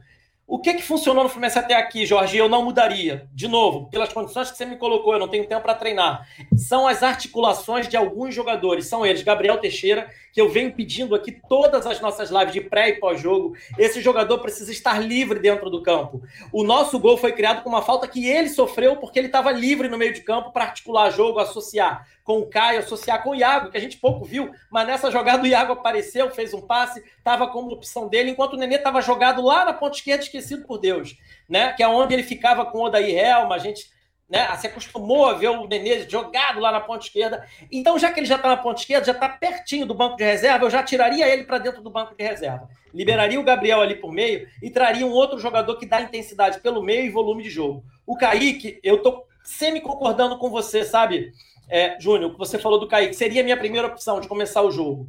O que, que funcionou no Fluminense até aqui, Jorge? Eu não mudaria. De novo, pelas condições que você me colocou, eu não tenho tempo para treinar. São as articulações de alguns jogadores. São eles, Gabriel Teixeira, que eu venho pedindo aqui todas as nossas lives de pré e pós-jogo. Esse jogador precisa estar livre dentro do campo. O nosso gol foi criado com uma falta que ele sofreu porque ele estava livre no meio de campo para articular jogo, associar com o Caio, associar com o Iago, que a gente pouco viu, mas nessa jogada o Iago apareceu, fez um passe, estava como opção dele, enquanto o Nenê estava jogado lá na ponta esquerda, esquecido por Deus, né? Que é onde ele ficava com o Odair Helma, a gente né, se acostumou a ver o Nenê jogado lá na ponta esquerda. Então, já que ele já está na ponta esquerda, já está pertinho do banco de reserva, eu já tiraria ele para dentro do banco de reserva. Liberaria o Gabriel ali por meio e traria um outro jogador que dá intensidade pelo meio e volume de jogo. O Kaique, eu tô semi concordando com você, sabe? é, Júnior, que você falou do Kaique, seria a minha primeira opção de começar o jogo.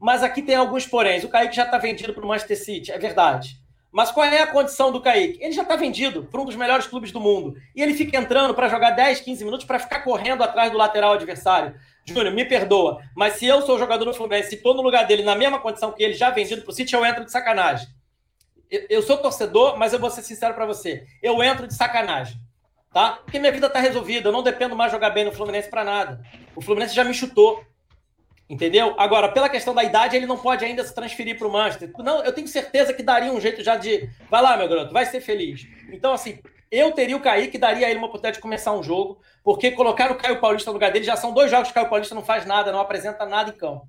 Mas aqui tem alguns poréns. O Kaique já está vendido para o Manchester City, é verdade. Mas qual é a condição do Kaique? Ele já está vendido para um dos melhores clubes do mundo. E ele fica entrando para jogar 10, 15 minutos para ficar correndo atrás do lateral adversário. Júnior, me perdoa, mas se eu sou jogador do Fluminense e estou no lugar dele na mesma condição que ele, já vendido para o City, eu entro de sacanagem. Eu, eu sou torcedor, mas eu vou ser sincero para você. Eu entro de sacanagem. tá? Porque minha vida tá resolvida, eu não dependo mais jogar bem no Fluminense para nada. O Fluminense já me chutou. Entendeu? Agora, pela questão da idade, ele não pode ainda se transferir para o Manchester. Não, eu tenho certeza que daria um jeito já de. Vai lá, meu garoto, vai ser feliz. Então, assim, eu teria o Kaique, daria a ele uma oportunidade de começar um jogo, porque colocar o Caio Paulista no lugar dele já são dois jogos que o Caio Paulista não faz nada, não apresenta nada em campo.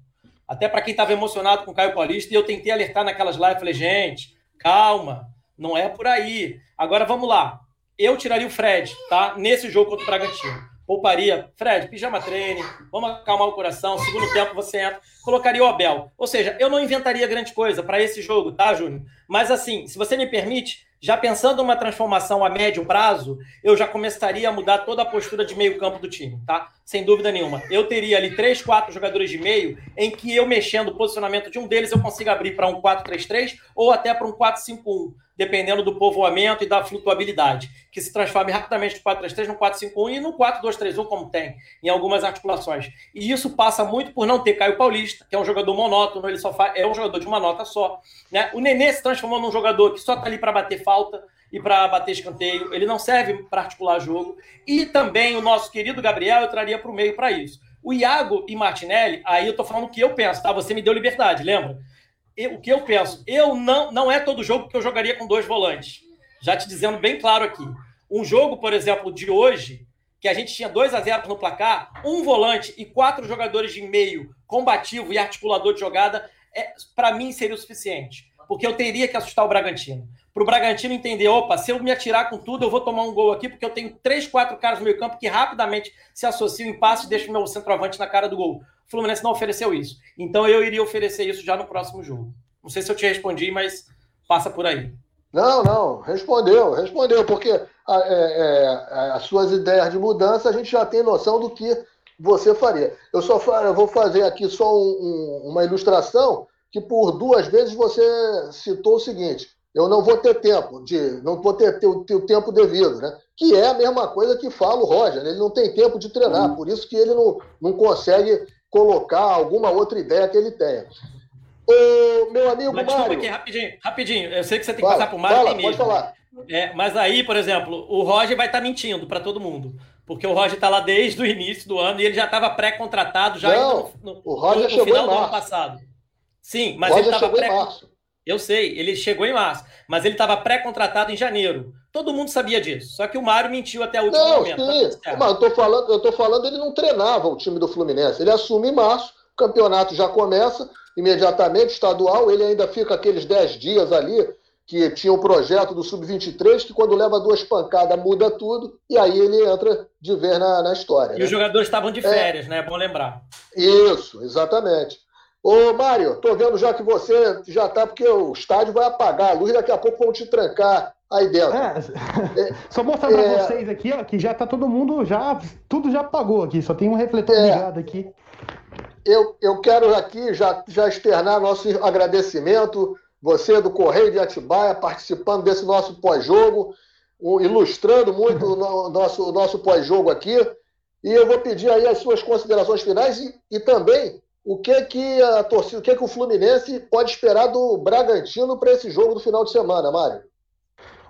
Até para quem estava emocionado com o Caio Paulista, e eu tentei alertar naquelas lives, falei, gente, calma, não é por aí. Agora vamos lá. Eu tiraria o Fred, tá? Nesse jogo contra o Bragantino pouparia. Fred, pijama treine, vamos acalmar o coração. Segundo tempo você entra, colocaria o Abel. Ou seja, eu não inventaria grande coisa para esse jogo, tá, Júnior? Mas assim, se você me permite, já pensando uma transformação a médio prazo, eu já começaria a mudar toda a postura de meio campo do time, tá? Sem dúvida nenhuma. Eu teria ali três, quatro jogadores de meio em que eu mexendo o posicionamento de um deles eu consiga abrir para um 4-3-3 ou até para um 4-5-1 dependendo do povoamento e da flutuabilidade, que se transforme rapidamente de 4-3-3 no 4-5-1 e no 4-2-3-1, como tem em algumas articulações. E isso passa muito por não ter Caio Paulista, que é um jogador monótono, ele só faz, é um jogador de uma nota só. Né? O Nenê se transformou num jogador que só está ali para bater falta e para bater escanteio, ele não serve para articular jogo. E também o nosso querido Gabriel eu traria para o meio para isso. O Iago e Martinelli, aí eu estou falando o que eu penso, tá? Você me deu liberdade, lembra? O que eu penso, eu não, não é todo jogo que eu jogaria com dois volantes. Já te dizendo bem claro aqui. Um jogo, por exemplo, de hoje, que a gente tinha 2 a 0 no placar, um volante e quatro jogadores de meio combativo e articulador de jogada, é, para mim seria o suficiente. Porque eu teria que assustar o Bragantino. Para o Bragantino entender, opa, se eu me atirar com tudo, eu vou tomar um gol aqui, porque eu tenho três, quatro caras no meio campo que rapidamente se associam em passe e deixam o meu centroavante na cara do gol. Fluminense não ofereceu isso. Então eu iria oferecer isso já no próximo jogo. Não sei se eu te respondi, mas passa por aí. Não, não, respondeu, respondeu, porque é, é, as suas ideias de mudança a gente já tem noção do que você faria. Eu só eu vou fazer aqui só um, um, uma ilustração que por duas vezes você citou o seguinte: eu não vou ter tempo de, não vou ter, ter, ter o tempo devido, né? Que é a mesma coisa que fala o Roger, né? ele não tem tempo de treinar, uhum. por isso que ele não, não consegue colocar alguma outra ideia que ele tenha. Ô, meu amigo mas, Mário... Aqui, rapidinho, rapidinho. Eu sei que você tem que fala, passar por Mário fala, Pode falar. É, mas aí, por exemplo, o Roger vai estar tá mentindo para todo mundo. Porque o Roger está lá desde o início do ano e ele já estava pré-contratado já Não, no, no, o Roger no, no final do ano passado. Sim, mas ele estava pré Eu sei, ele chegou em março, mas ele estava pré-contratado em janeiro. Todo mundo sabia disso. Só que o Mário mentiu até o último não, momento. Sim. Tá mas eu tô falando, eu tô falando, ele não treinava o time do Fluminense. Ele assume em março, o campeonato já começa imediatamente, estadual, ele ainda fica aqueles 10 dias ali, que tinha o um projeto do Sub-23, que quando leva duas pancadas muda tudo, e aí ele entra de vez na, na história. E né? os jogadores estavam de é. férias, é, né? É bom lembrar. Isso, exatamente. Ô, Mário, tô vendo já que você já tá, porque o estádio vai apagar a luz, daqui a pouco vão te trancar aí dentro. É, é, só mostrar para é, vocês aqui, ó, que já tá todo mundo, já tudo já apagou aqui, só tem um refletor é. ligado aqui. Eu, eu quero aqui já, já externar nosso agradecimento, você do Correio de Atibaia, participando desse nosso pós-jogo, ilustrando muito o nosso, nosso pós-jogo aqui. E eu vou pedir aí as suas considerações finais e, e também o que que a torcida, o que que o Fluminense pode esperar do Bragantino para esse jogo do final de semana, Mário?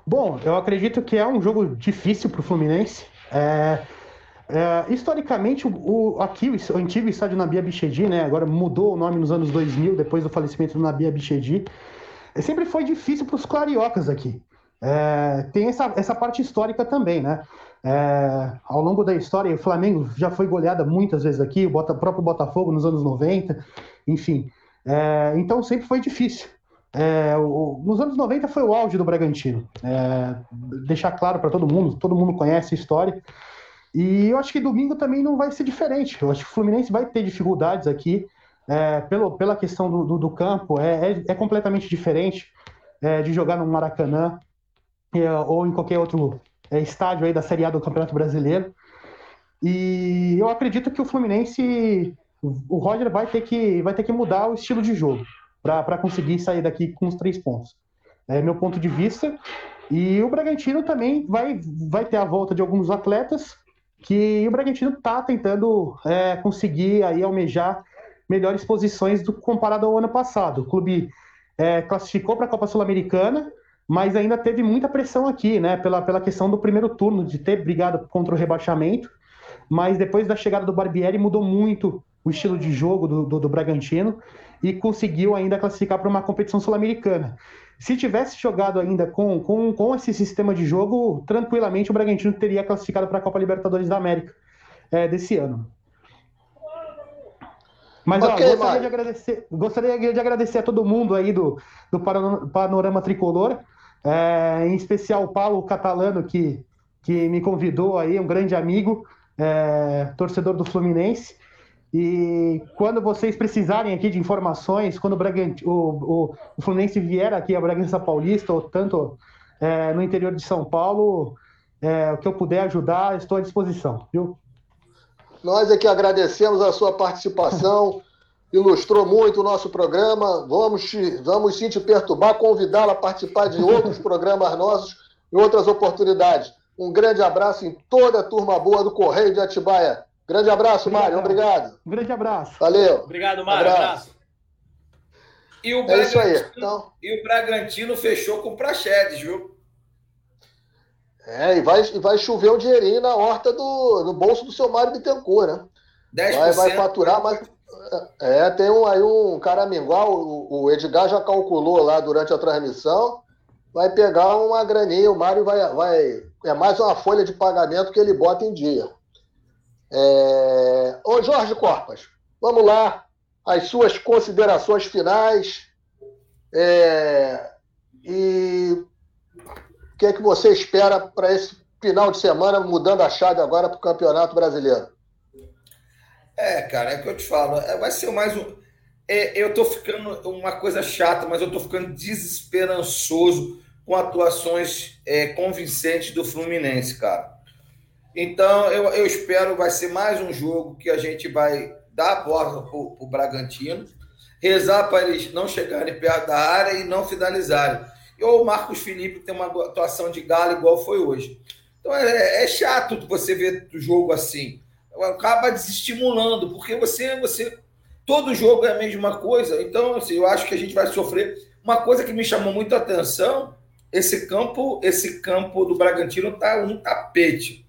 Bom, eu acredito que é um jogo difícil para o Fluminense. É, é, historicamente, o, o, aqui o antigo estádio Nabia Bichedi, né, agora mudou o nome nos anos 2000, depois do falecimento do Nabia Bichedi, sempre foi difícil para os cariocas aqui. É, tem essa, essa parte histórica também, né? É, ao longo da história, o Flamengo já foi goleada muitas vezes aqui, o, Bota, próprio Botafogo nos anos 90, enfim. É, então sempre foi difícil. É, o, nos anos 90 foi o auge do Bragantino. É, deixar claro para todo mundo, todo mundo conhece a história. E eu acho que domingo também não vai ser diferente. Eu acho que o Fluminense vai ter dificuldades aqui, é, pelo, pela questão do, do, do campo, é, é, completamente diferente de jogar no Maracanã ou em qualquer outro estádio aí da Série A do Campeonato Brasileiro. E eu acredito que o Fluminense, o Roger vai ter que, vai ter que mudar o estilo de jogo para conseguir sair daqui com os três pontos. É meu ponto de vista. E o Bragantino também vai, vai ter a volta de alguns atletas que o Bragantino está tentando é, conseguir aí almejar melhores posições do comparado ao ano passado. O clube é, classificou para a Copa Sul-Americana, mas ainda teve muita pressão aqui, né? Pela, pela questão do primeiro turno, de ter brigado contra o rebaixamento. Mas depois da chegada do Barbieri, mudou muito o estilo de jogo do, do, do Bragantino e conseguiu ainda classificar para uma competição sul-americana. Se tivesse jogado ainda com, com, com esse sistema de jogo, tranquilamente o Bragantino teria classificado para a Copa Libertadores da América é, desse ano. Mas okay, ó, gostaria, de agradecer, gostaria de agradecer a todo mundo aí do, do Panorama Tricolor, é, em especial o Paulo Catalano, que, que me convidou aí, um grande amigo, é, torcedor do Fluminense. E quando vocês precisarem aqui de informações, quando o, Bragant... o, o, o Fluminense vier aqui a Bragança Paulista, ou tanto é, no interior de São Paulo, é, o que eu puder ajudar, estou à disposição, viu? Nós aqui agradecemos a sua participação, ilustrou muito o nosso programa. Vamos, te, vamos sim te perturbar, convidá-la a participar de outros programas nossos e outras oportunidades. Um grande abraço em toda a turma boa do Correio de Atibaia. Grande abraço, obrigado. Mário. Obrigado. Um grande abraço. Valeu. Obrigado, Mário. Abraço. abraço. E o, é isso aí. Então... e o Bragantino fechou com o Praxedes, viu? É, e vai, e vai chover um dinheirinho na horta do no bolso do seu Mário Bittencourt, né? 10%. Vai, vai faturar, mas. É, tem um, aí um caramingual, o, o Edgar já calculou lá durante a transmissão. Vai pegar uma graninha, o Mário vai, vai. É mais uma folha de pagamento que ele bota em dia. É... Ô Jorge Corpas, vamos lá. As suas considerações finais. É... E o que é que você espera para esse final de semana, mudando a chave agora para o Campeonato Brasileiro? É, cara, é o que eu te falo. É, vai ser mais um. É, eu tô ficando uma coisa chata, mas eu tô ficando desesperançoso com atuações é, convincentes do Fluminense, cara. Então, eu, eu espero vai ser mais um jogo que a gente vai dar a bola para o Bragantino, rezar para eles não chegarem perto da área e não finalizarem. E o Marcos Felipe tem uma atuação de galo igual foi hoje. Então, é, é chato você ver o jogo assim. Acaba desestimulando, porque você, você. Todo jogo é a mesma coisa. Então, assim, eu acho que a gente vai sofrer. Uma coisa que me chamou muito a atenção: esse campo, esse campo do Bragantino tá um tapete.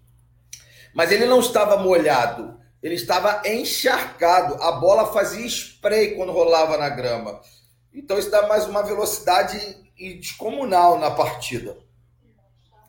Mas ele não estava molhado, ele estava encharcado. A bola fazia spray quando rolava na grama. Então isso dá mais uma velocidade descomunal na partida.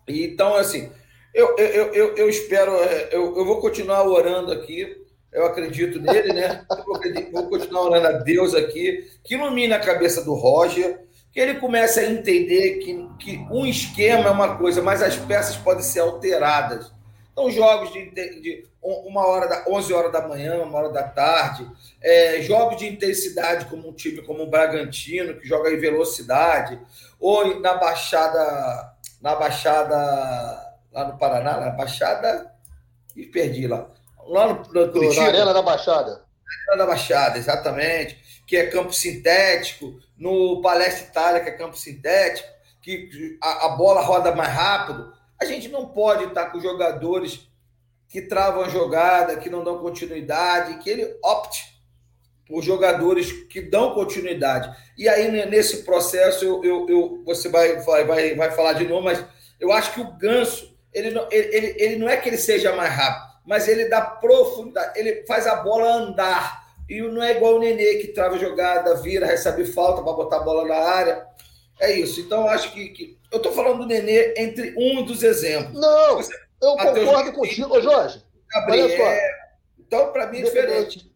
Então, assim, eu, eu, eu, eu espero, é, eu, eu vou continuar orando aqui. Eu acredito nele, né? Eu vou continuar orando a Deus aqui, que ilumine a cabeça do Roger, que ele comece a entender que, que um esquema é uma coisa, mas as peças podem ser alteradas. Então, jogos de, de uma hora da 11 horas da manhã, uma hora da tarde, é, jogos de intensidade como um time como o Bragantino que joga em velocidade, ou na Baixada, na Baixada lá no Paraná, na Baixada, e perdi lá. Lá no, no Curitiba. Na Arena da Baixada. Na Arena da Baixada, exatamente, que é campo sintético, no Palestra Itália, que é campo sintético, que a, a bola roda mais rápido. A gente não pode estar com jogadores que travam a jogada, que não dão continuidade, que ele opte por jogadores que dão continuidade. E aí, nesse processo, eu, eu, eu você vai, vai, vai falar de novo, mas eu acho que o Ganso, ele não, ele, ele, ele não é que ele seja mais rápido, mas ele dá profundidade, ele faz a bola andar. E não é igual o Nenê que trava a jogada, vira, recebe falta para botar a bola na área. É isso. Então, acho que, que eu estou falando do Nenê entre um dos exemplos. Não, Você, eu Mateus concordo contigo, Jorge. Gabriel, olha só. Então, para mim é diferente.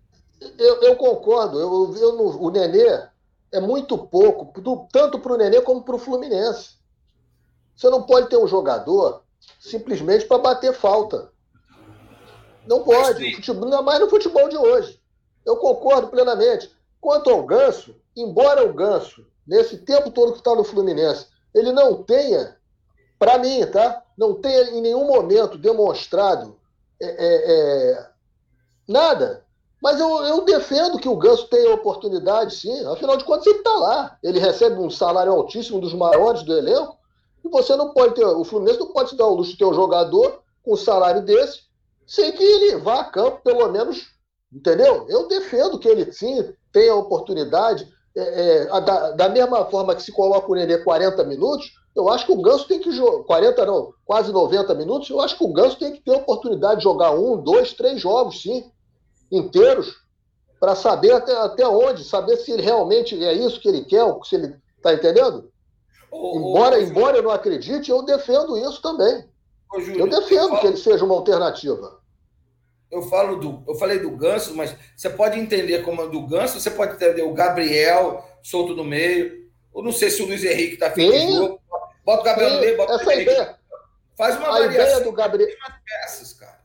Eu, eu concordo. Eu, eu, o Nenê é muito pouco, tanto para o Nenê como para o Fluminense. Você não pode ter um jogador simplesmente para bater falta. Não pode. Futebol, ainda mais no futebol de hoje. Eu concordo plenamente. Quanto ao Ganso, embora o Ganso, nesse tempo todo que está no Fluminense, ele não tenha, para mim, tá? Não tenha em nenhum momento demonstrado é, é, é, nada. Mas eu, eu, defendo que o Ganso tenha oportunidade, sim. Afinal de contas, ele está lá. Ele recebe um salário altíssimo, um dos maiores do elenco. E você não pode ter. O Fluminense não pode se dar o luxo de ter um jogador com um salário desse, sem que ele vá a campo, pelo menos. Entendeu? Eu defendo que ele sim tenha oportunidade é, é, da, da, mesma forma que se coloca o Nenê 40 minutos, Eu acho que o Ganso tem que jogar 40, não, quase 90 minutos. Eu acho que o Ganso tem que ter a oportunidade de jogar um, dois, três jogos, sim, inteiros, para saber até, até onde, saber se ele realmente é isso que ele quer, se ele. Tá entendendo? Embora, embora eu não acredite, eu defendo isso também. Ô, Júlio, eu defendo eu falo, que ele seja uma alternativa. Eu falo do, eu falei do Ganso, mas você pode entender como do Ganso, você pode entender o Gabriel solto no meio. Eu não sei se o Luiz Henrique está feito de jogo. Bota o Gabriel no meio, bota essa o Henrique. Ideia, Faz uma a ideia do Gabriel. Peças, cara.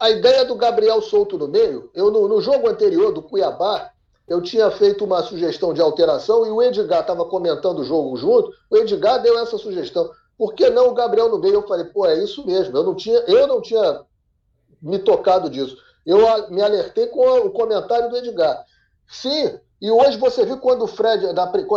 A ideia do Gabriel solto no meio, eu no, no jogo anterior do Cuiabá, eu tinha feito uma sugestão de alteração e o Edgar estava comentando o jogo junto. O Edgar deu essa sugestão. Por que não o Gabriel no meio? Eu falei, pô, é isso mesmo. Eu não tinha, eu não tinha me tocado disso. Eu me alertei com o comentário do Edgar. Sim, e hoje você viu quando o Fred,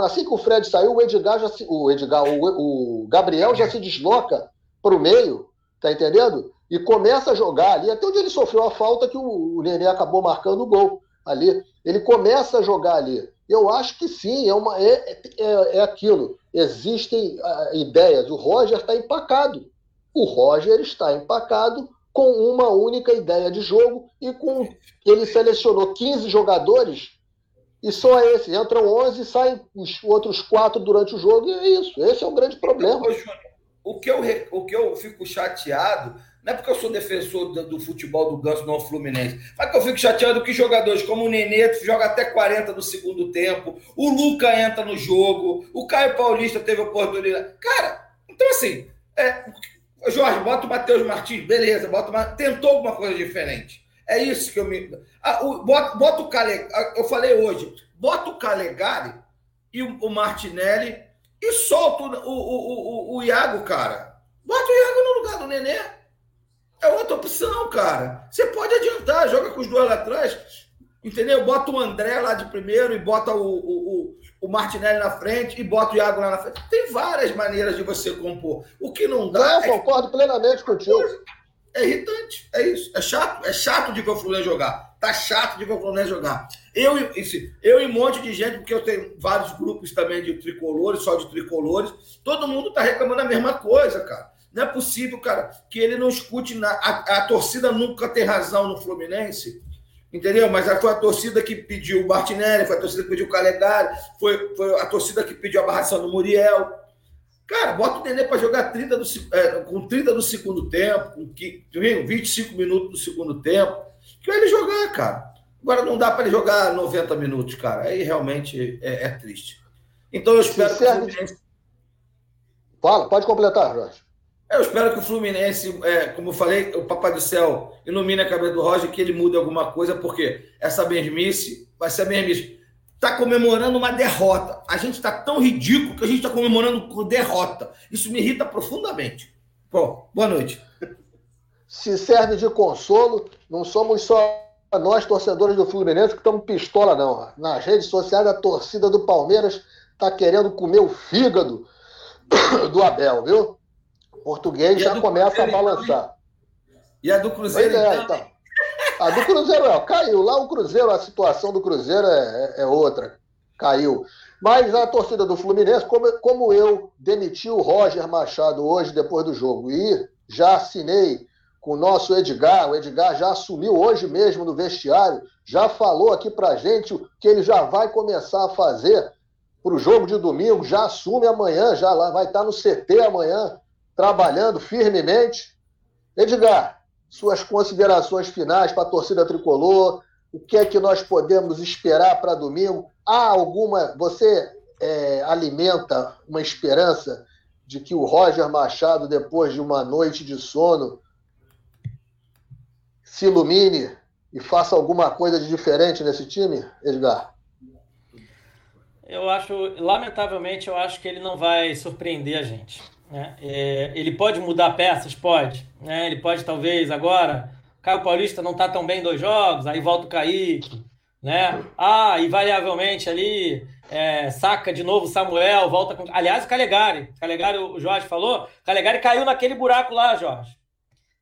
assim que o Fred saiu, o Edgar já se, o Edgar, o, o Gabriel já se desloca para o meio, tá entendendo? E começa a jogar ali, até onde ele sofreu a falta que o, o Nenê acabou marcando o gol ali. Ele começa a jogar ali. Eu acho que sim, é, uma, é, é, é aquilo. Existem uh, ideias. O Roger está empacado. O Roger está empacado com uma única ideia de jogo e com ele selecionou 15 jogadores e só esse. Entram 11 e saem os outros quatro durante o jogo e é isso. Esse é o grande problema. O que eu, o que eu fico chateado não é porque eu sou defensor do, do futebol do Ganso no Fluminense. Mas que eu fico chateado que jogadores como o Nenê joga até 40 no segundo tempo, o Luca entra no jogo, o Caio Paulista teve oportunidade. Cara, então assim, é, Jorge, bota o Matheus Martins, beleza, bota o tentou alguma coisa diferente. É isso que eu me. Ah, o, bota, bota o Calegari, eu falei hoje, bota o Calegari e o, o Martinelli e solta o, o, o, o, Iago, cara. Bota o Iago no lugar do Nenê. É outra opção, cara. Você pode adiantar, joga com os dois lá atrás, entendeu? Bota o André lá de primeiro e bota o, o, o Martinelli na frente e bota o Iago lá na frente. Tem várias maneiras de você compor. O que não dá. Não, é concordo que... plenamente contigo. É irritante, é isso. É chato, é chato de ver o Fluminense jogar. Tá chato de ver o Fluminense jogar. Eu, eu e um monte de gente, porque eu tenho vários grupos também de tricolores, só de tricolores, todo mundo tá reclamando a mesma coisa, cara. Não é possível, cara, que ele não escute. Na, a, a torcida nunca tem razão no Fluminense Entendeu? Mas foi a torcida que pediu o Martinelli, foi a torcida que pediu o Calegari, foi, foi a torcida que pediu a barração do Muriel. Cara, bota o Nenê para jogar 30 do, é, com 30 do segundo tempo, com 25 minutos do segundo tempo. Que vai ele jogar, cara. Agora não dá para ele jogar 90 minutos, cara. Aí realmente é, é triste. Então eu espero que o Fluminense. Fala, pode completar, Jorge. Eu espero que o Fluminense, é, como eu falei, o Papai do Céu ilumine a cabeça do Roger, que ele mude alguma coisa, porque essa mesmice vai ser a mesmice. Está comemorando uma derrota. A gente está tão ridículo que a gente está comemorando derrota. Isso me irrita profundamente. Bom, boa noite. Se serve de consolo, não somos só nós, torcedores do Fluminense, que estamos pistola, não. Nas redes sociais, a torcida do Palmeiras está querendo comer o fígado do Abel, viu? Português já começa Cruzeiro, a balançar. E a do Cruzeiro, é, então? então? A do Cruzeiro, é, caiu. Lá o Cruzeiro, a situação do Cruzeiro é, é, é outra. Caiu. Mas a torcida do Fluminense, como, como eu demiti o Roger Machado hoje, depois do jogo, e já assinei com o nosso Edgar, o Edgar já assumiu hoje mesmo no vestiário, já falou aqui pra gente o que ele já vai começar a fazer para o jogo de domingo, já assume amanhã, já lá vai estar no CT amanhã, trabalhando firmemente. Edgar, suas considerações finais para a torcida tricolor, o que é que nós podemos esperar para domingo? Há alguma. Você é, alimenta uma esperança de que o Roger Machado, depois de uma noite de sono, se ilumine e faça alguma coisa de diferente nesse time, Edgar? Eu acho, lamentavelmente, eu acho que ele não vai surpreender a gente. Né? É, ele pode mudar peças? Pode. Né? Ele pode, talvez, agora. Caio Paulista não está tão bem em dois jogos, aí volta o Kaique. Né? Ah, invariavelmente ali é, saca de novo o Samuel, volta com. Aliás, o Calegari. Calegari, o Jorge falou. Calegari caiu naquele buraco lá, Jorge.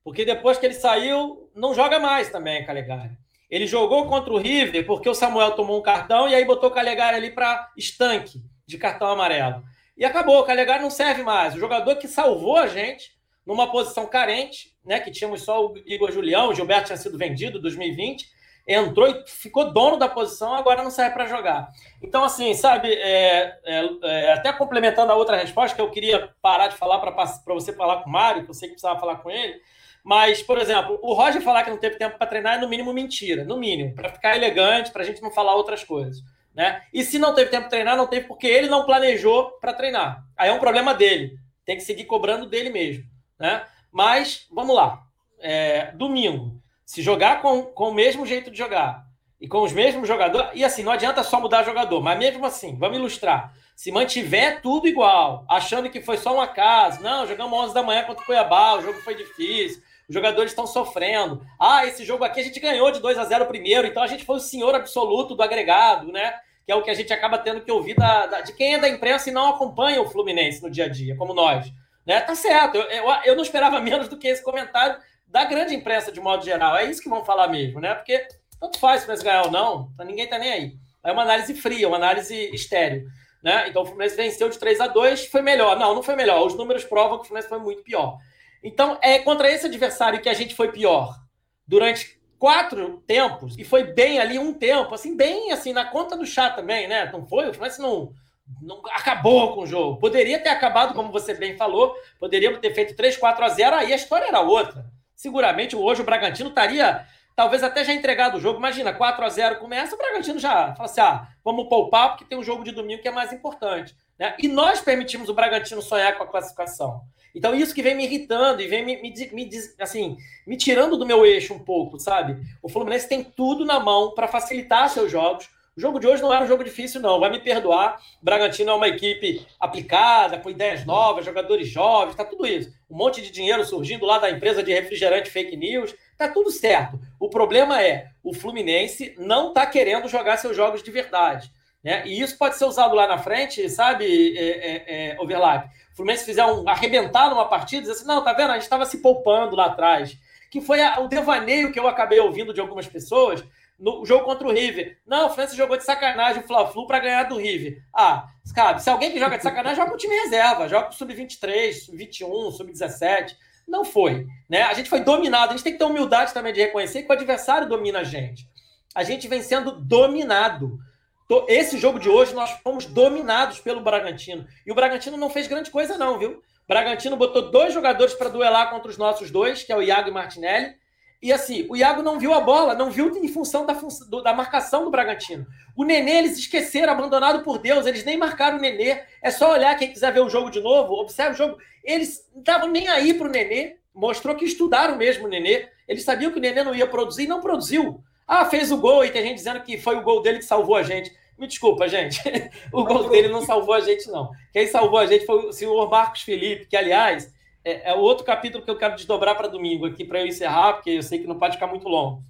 Porque depois que ele saiu, não joga mais também, Calegari. Ele jogou contra o River porque o Samuel tomou um cartão e aí botou o Calegari ali para estanque de cartão amarelo. E acabou. O Calegari não serve mais. O jogador que salvou a gente numa posição carente, né? Que tínhamos só o Igor Julião, o Gilberto tinha sido vendido em 2020 entrou e ficou dono da posição, agora não serve para jogar. Então, assim, sabe, é, é, é, até complementando a outra resposta, que eu queria parar de falar para você falar com o Mário, que eu sei que precisava falar com ele, mas, por exemplo, o Roger falar que não teve tempo para treinar é no mínimo mentira, no mínimo, para ficar elegante, para a gente não falar outras coisas. Né? E se não teve tempo para treinar, não teve porque ele não planejou para treinar. Aí é um problema dele. Tem que seguir cobrando dele mesmo. Né? Mas, vamos lá. É, domingo. Se jogar com, com o mesmo jeito de jogar e com os mesmos jogadores, e assim, não adianta só mudar jogador, mas mesmo assim, vamos ilustrar. Se mantiver tudo igual, achando que foi só um acaso, não, jogamos 11 da manhã contra o Cuiabá, o jogo foi difícil, os jogadores estão sofrendo. Ah, esse jogo aqui a gente ganhou de 2 a 0 primeiro, então a gente foi o senhor absoluto do agregado, né? Que é o que a gente acaba tendo que ouvir da, da, de quem é da imprensa e não acompanha o Fluminense no dia a dia, como nós. Né? Tá certo, eu, eu, eu não esperava menos do que esse comentário da grande imprensa de modo geral. É isso que vão falar mesmo, né? Porque tanto faz se Fluminense ganhar ou não, tá, ninguém tá nem aí. É uma análise fria, uma análise estéreo. Né? Então o Fluminense venceu de 3 a 2 foi melhor. Não, não foi melhor. Os números provam que o Fluminense foi muito pior. Então, é contra esse adversário que a gente foi pior durante quatro tempos, e foi bem ali um tempo, assim, bem assim, na conta do chá também, né? Não foi? O não, não acabou com o jogo. Poderia ter acabado, como você bem falou, poderia ter feito 3, 4 a 0, aí a história era outra seguramente hoje o Bragantino estaria talvez até já entregado o jogo. Imagina, 4 a 0 começa, o Bragantino já fala assim: ah, vamos poupar porque tem um jogo de domingo que é mais importante. Né? E nós permitimos o Bragantino sonhar com a classificação. Então, isso que vem me irritando e vem me, me, me, assim, me tirando do meu eixo um pouco, sabe? O Fluminense tem tudo na mão para facilitar seus jogos. O jogo de hoje não era um jogo difícil, não. Vai me perdoar. O Bragantino é uma equipe aplicada, com ideias novas, jogadores jovens, tá tudo isso. Um monte de dinheiro surgindo lá da empresa de refrigerante fake news. Tá tudo certo. O problema é o Fluminense não tá querendo jogar seus jogos de verdade. Né? E isso pode ser usado lá na frente, sabe, é, é, é, overlap. Fluminense fizer um arrebentar numa partida, dizer assim, não, tá vendo? A gente estava se poupando lá atrás. Que foi a, o devaneio que eu acabei ouvindo de algumas pessoas no jogo contra o River. Não, o França jogou de sacanagem o Fla-Flu para ganhar do River. Ah, cara, se alguém que joga de sacanagem, joga o time reserva, joga o sub-23, sub-21, sub-17. Não foi, né? A gente foi dominado. A gente tem que ter humildade também de reconhecer que o adversário domina a gente. A gente vem sendo dominado. Esse jogo de hoje nós fomos dominados pelo Bragantino. E o Bragantino não fez grande coisa não, viu? O Bragantino botou dois jogadores para duelar contra os nossos dois, que é o Iago e Martinelli e assim, o Iago não viu a bola, não viu em função da, da marcação do Bragantino. O Nenê, eles esqueceram, abandonado por Deus, eles nem marcaram o Nenê. É só olhar, quem quiser ver o jogo de novo, observe o jogo. Eles não estavam nem aí para o Nenê, mostrou que estudaram mesmo o Nenê. Eles sabiam que o Nenê não ia produzir e não produziu. Ah, fez o gol e tem gente dizendo que foi o gol dele que salvou a gente. Me desculpa, gente. O gol dele não salvou a gente, não. Quem salvou a gente foi o senhor Marcos Felipe, que, aliás, é, é outro capítulo que eu quero desdobrar para domingo aqui para eu encerrar, porque eu sei que não pode ficar muito longo.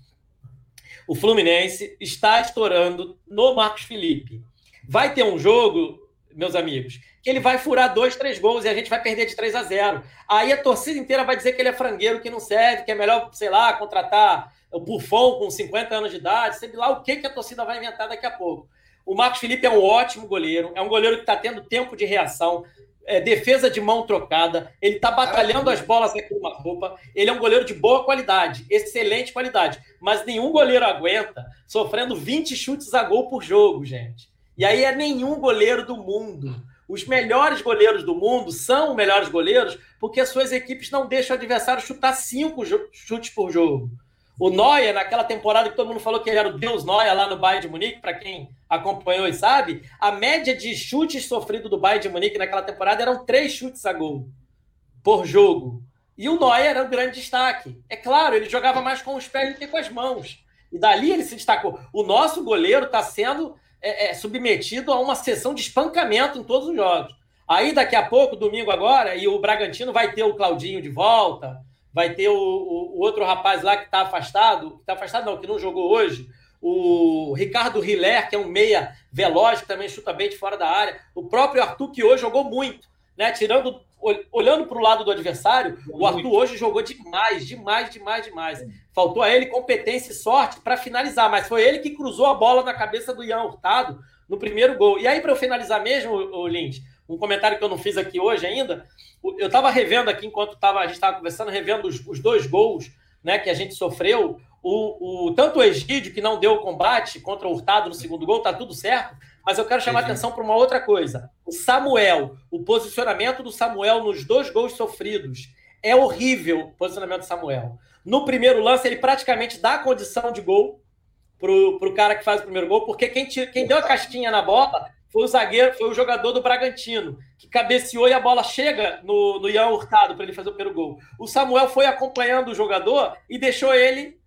O Fluminense está estourando no Marcos Felipe. Vai ter um jogo, meus amigos, que ele vai furar dois, três gols e a gente vai perder de 3 a 0. Aí a torcida inteira vai dizer que ele é frangueiro, que não serve, que é melhor, sei lá, contratar o Buffon com 50 anos de idade, sei lá o que, que a torcida vai inventar daqui a pouco. O Marcos Felipe é um ótimo goleiro, é um goleiro que está tendo tempo de reação, é, defesa de mão trocada, ele está batalhando as bolas aqui numa roupa, ele é um goleiro de boa qualidade, excelente qualidade, mas nenhum goleiro aguenta sofrendo 20 chutes a gol por jogo, gente. E aí é nenhum goleiro do mundo. Os melhores goleiros do mundo são os melhores goleiros porque as suas equipes não deixam o adversário chutar cinco chutes por jogo. O Neuer, naquela temporada que todo mundo falou que ele era o Deus Neuer lá no Bayern de Munique, para quem acompanhou e sabe, a média de chutes sofridos do Bayern de Munique naquela temporada eram três chutes a gol por jogo. E o Neuer era um grande destaque. É claro, ele jogava mais com os pés do que com as mãos. E dali ele se destacou. O nosso goleiro está sendo é, é, submetido a uma sessão de espancamento em todos os jogos. Aí daqui a pouco, domingo agora, e o Bragantino vai ter o Claudinho de volta, vai ter o, o, o outro rapaz lá que está afastado, que está afastado não, que não jogou hoje, o Ricardo Hiller, que é um meia veloz, que também chuta bem de fora da área, o próprio Arthur, que hoje jogou muito, né? Tirando, olhando para o lado do adversário, o Arthur hoje jogou demais, demais, demais, demais. Faltou a ele competência e sorte para finalizar, mas foi ele que cruzou a bola na cabeça do Ian Hurtado no primeiro gol. E aí, para eu finalizar mesmo, o Lins, um comentário que eu não fiz aqui hoje ainda. Eu estava revendo aqui, enquanto tava, a gente estava conversando, revendo os, os, dois gols né, que a gente sofreu. O, o, tanto o Egídio, que não deu o combate contra o Hurtado no segundo gol, tá tudo certo. Mas eu quero chamar a atenção para uma outra coisa. O Samuel, o posicionamento do Samuel nos dois gols sofridos. É horrível o posicionamento do Samuel. No primeiro lance, ele praticamente dá a condição de gol pro, pro cara que faz o primeiro gol, porque quem, quem deu a casquinha na bola foi o zagueiro, foi o jogador do Bragantino, que cabeceou e a bola chega no, no Ian Hurtado para ele fazer o primeiro gol. O Samuel foi acompanhando o jogador e deixou ele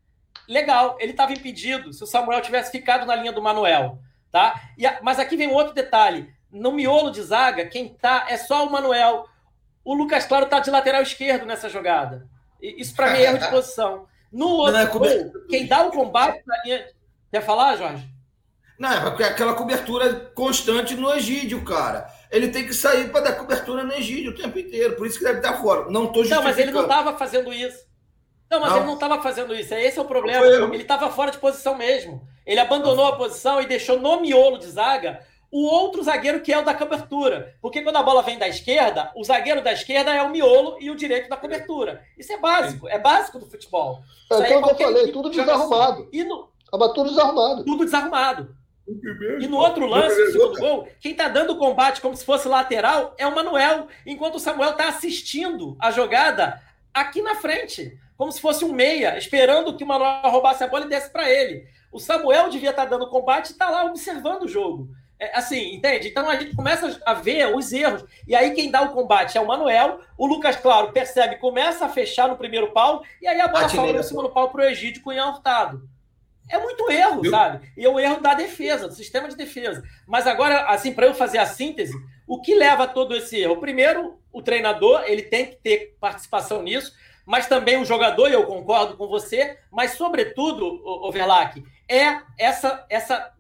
legal. Ele estava impedido se o Samuel tivesse ficado na linha do Manuel. Tá? E, mas aqui vem um outro detalhe. No miolo de zaga, quem tá é só o Manuel. O Lucas Claro tá de lateral esquerdo nessa jogada. Isso para mim é erro de posição. No outro é gol, quem dá o combate na linha Quer falar, Jorge? Não, é porque aquela cobertura constante no Egídio, cara. Ele tem que sair para dar cobertura no Egídio o tempo inteiro. Por isso que deve estar fora. Não estou Não, mas ele não estava fazendo isso. Não, mas não. ele não estava fazendo isso. Esse é o problema. Ele estava fora de posição mesmo. Ele abandonou a posição e deixou no miolo de zaga o outro zagueiro que é o da cobertura. Porque quando a bola vem da esquerda, o zagueiro da esquerda é o miolo e o direito da cobertura. Isso é básico. É básico do futebol. É aquilo que eu falei, tudo desarrumado. Assim. E no, Tava tudo desarrumado. Tudo desarrumado. E no outro lance, no segundo gol, quem tá dando o combate como se fosse lateral é o Manuel, enquanto o Samuel tá assistindo a jogada aqui na frente, como se fosse um meia, esperando que o Manuel roubasse a bola e desse para ele. O Samuel devia estar tá dando combate e tá lá observando o jogo. É, assim, entende? Então a gente começa a ver os erros. E aí quem dá o combate é o Manuel. O Lucas, claro, percebe, começa a fechar no primeiro pau. E aí a bola sobra no segundo pau pro Egídio com o Ian Hurtado. É muito erro, sabe? E é o erro da defesa, do sistema de defesa. Mas agora, assim, para eu fazer a síntese, o que leva a todo esse erro? Primeiro, o treinador, ele tem que ter participação nisso, mas também o jogador, e eu concordo com você, mas sobretudo, Overlack, é essa, essa,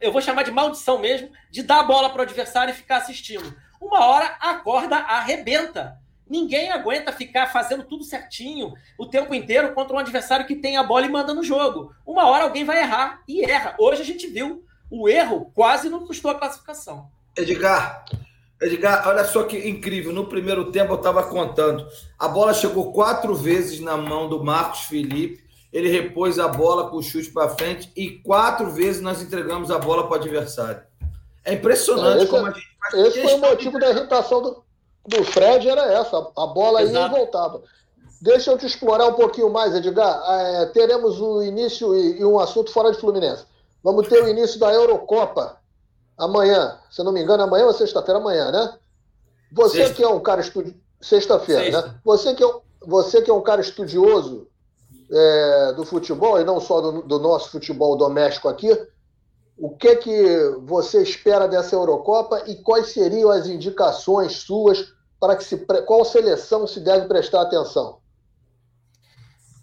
eu vou chamar de maldição mesmo, de dar a bola para o adversário e ficar assistindo. Uma hora a corda arrebenta. Ninguém aguenta ficar fazendo tudo certinho o tempo inteiro contra um adversário que tem a bola e manda no jogo. Uma hora alguém vai errar e erra. Hoje a gente viu o erro quase não custou a classificação. Edgar, Edgar, olha só que incrível. No primeiro tempo eu estava contando. A bola chegou quatro vezes na mão do Marcos Felipe. Ele repôs a bola com o chute para frente e quatro vezes nós entregamos a bola para o adversário. É impressionante esse, como a gente. Esse foi o motivo da irritação do, do Fred era essa, a bola Exato. ia e voltava. Deixa eu te explorar um pouquinho mais, Edgar. É, teremos o início e, e, um assunto fora de Fluminense. Vamos ter o início da Eurocopa amanhã. Se não me engano, amanhã ou sexta-feira? Amanhã, né? Você Sexta. que é um cara estudioso. Sexta-feira, né? Você que, é, você que é um cara estudioso é, do futebol, e não só do, do nosso futebol doméstico aqui, o que que você espera dessa Eurocopa e quais seriam as indicações suas para que se qual seleção se deve prestar atenção?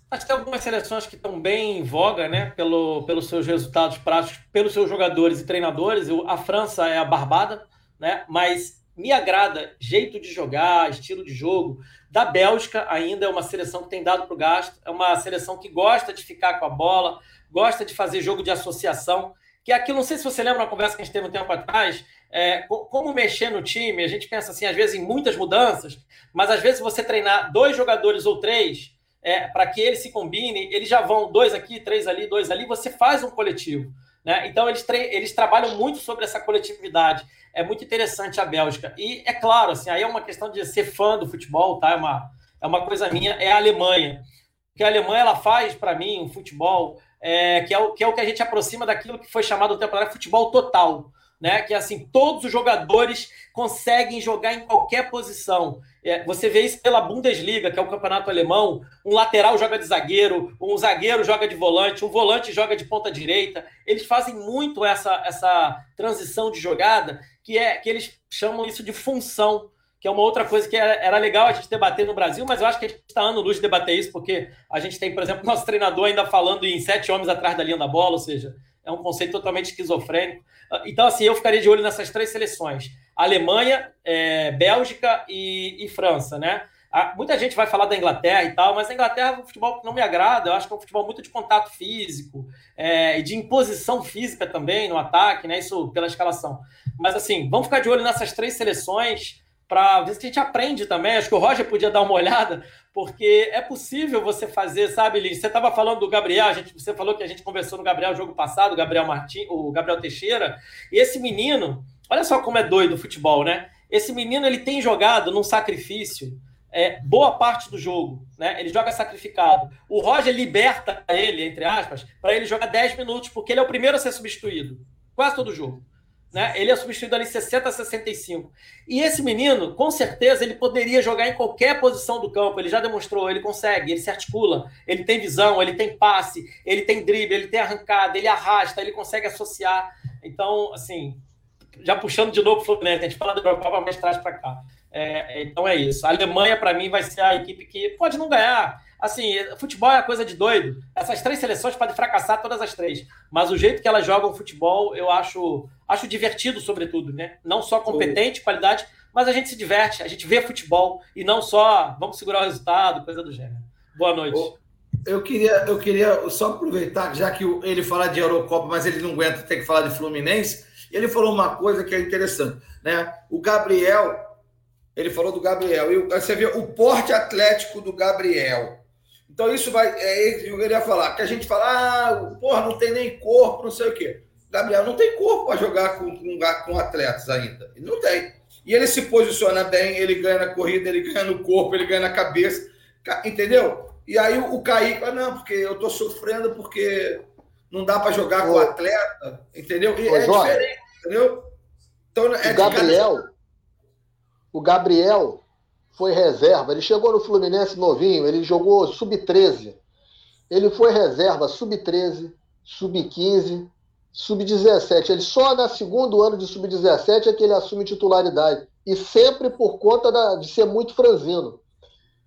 Acho que tem algumas seleções que estão bem em voga, né? Pelo, pelos seus resultados práticos, pelos seus jogadores e treinadores. A França é a barbada, né? Mas me agrada jeito de jogar, estilo de jogo. Da Bélgica ainda é uma seleção que tem dado para o gasto. É uma seleção que gosta de ficar com a bola, gosta de fazer jogo de associação que aquilo, não sei se você lembra uma conversa que a gente teve um tempo atrás, é, como mexer no time, a gente pensa assim, às vezes, em muitas mudanças, mas às vezes você treinar dois jogadores ou três, é, para que eles se combinem, eles já vão dois aqui, três ali, dois ali, você faz um coletivo. Né? Então, eles, eles trabalham muito sobre essa coletividade. É muito interessante a Bélgica. E é claro, assim, aí é uma questão de ser fã do futebol, tá? É uma, é uma coisa minha, é a Alemanha. Porque a Alemanha ela faz, para mim, um futebol é, que, é o, que é o que a gente aproxima daquilo que foi chamado temporada futebol total. Né? Que assim, todos os jogadores conseguem jogar em qualquer posição. É, você vê isso pela Bundesliga, que é o campeonato alemão. Um lateral joga de zagueiro, um zagueiro joga de volante, um volante joga de ponta direita. Eles fazem muito essa, essa transição de jogada, que é que eles chamam isso de função que é uma outra coisa que era legal a gente debater no Brasil, mas eu acho que a gente está ano luz de debater isso, porque a gente tem, por exemplo, nosso treinador ainda falando em sete homens atrás da linha da bola, ou seja, é um conceito totalmente esquizofrênico. Então, assim, eu ficaria de olho nessas três seleções: Alemanha, é, Bélgica e, e, França, né? muita gente vai falar da Inglaterra e tal, mas a Inglaterra é um futebol que não me agrada. Eu acho que é um futebol muito de contato físico é, e de imposição física também no ataque, né? Isso pela escalação. Mas assim, vamos ficar de olho nessas três seleções para ver se a gente aprende também. Acho que o Roger podia dar uma olhada, porque é possível você fazer, sabe, Lins? Você estava falando do Gabriel, a gente, você falou que a gente conversou no Gabriel no jogo passado, o Gabriel Martin, o Gabriel Teixeira, e esse menino, olha só como é doido o futebol, né? Esse menino ele tem jogado num sacrifício é, boa parte do jogo, né? Ele joga sacrificado. O Roger liberta ele, entre aspas, para ele jogar 10 minutos, porque ele é o primeiro a ser substituído. Quase todo jogo. Né? Ele é substituído ali 60 a 65. E esse menino, com certeza, ele poderia jogar em qualquer posição do campo. Ele já demonstrou, ele consegue, ele se articula, ele tem visão, ele tem passe, ele tem drible, ele tem arrancada, ele arrasta, ele consegue associar. Então, assim, já puxando de novo o Fluminense, a gente fala da Europa, mas traz para cá. É, então é isso. A Alemanha, para mim, vai ser a equipe que pode não ganhar. Assim, futebol é coisa de doido. Essas três seleções podem fracassar todas as três. Mas o jeito que elas jogam futebol, eu acho, acho divertido, sobretudo, né? Não só competente, qualidade, mas a gente se diverte, a gente vê futebol e não só vamos segurar o resultado, coisa do gênero. Boa noite. Eu queria, eu queria só aproveitar, já que ele fala de Eurocopa, mas ele não aguenta ter que falar de Fluminense, ele falou uma coisa que é interessante, né? O Gabriel, ele falou do Gabriel, e você vê o porte atlético do Gabriel. Então, isso vai. É eu queria falar. Que a gente fala, ah, porra, não tem nem corpo, não sei o quê. Gabriel não tem corpo para jogar com, com, com, atletas ainda. Ele não tem. E ele se posiciona bem, ele ganha na corrida, ele ganha no corpo, ele ganha na cabeça. Entendeu? E aí o Kaique fala, não, porque eu tô sofrendo porque não dá para jogar Ô, com atleta, entendeu? E Ô, é Jorge, diferente, entendeu? Então, é o Gabriel, cada... o Gabriel foi reserva. Ele chegou no Fluminense novinho, ele jogou sub-13. Ele foi reserva sub-13, sub-15, sub-17. Ele só no segundo ano de sub-17 é que ele assume titularidade. E sempre por conta da, de ser muito franzino.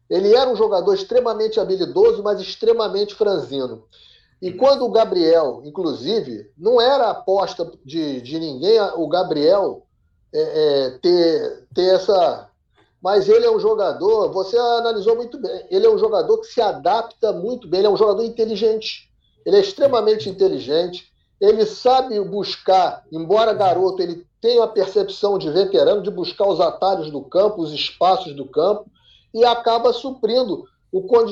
Ele era um jogador extremamente habilidoso, mas extremamente franzino. E quando o Gabriel, inclusive, não era aposta de, de ninguém o Gabriel é, é, ter, ter essa, mas ele é um jogador, você analisou muito bem, ele é um jogador que se adapta muito bem, ele é um jogador inteligente, ele é extremamente inteligente, ele sabe buscar, embora garoto, ele tenha a percepção de veterano de buscar os atalhos do campo, os espaços do campo, e acaba suprindo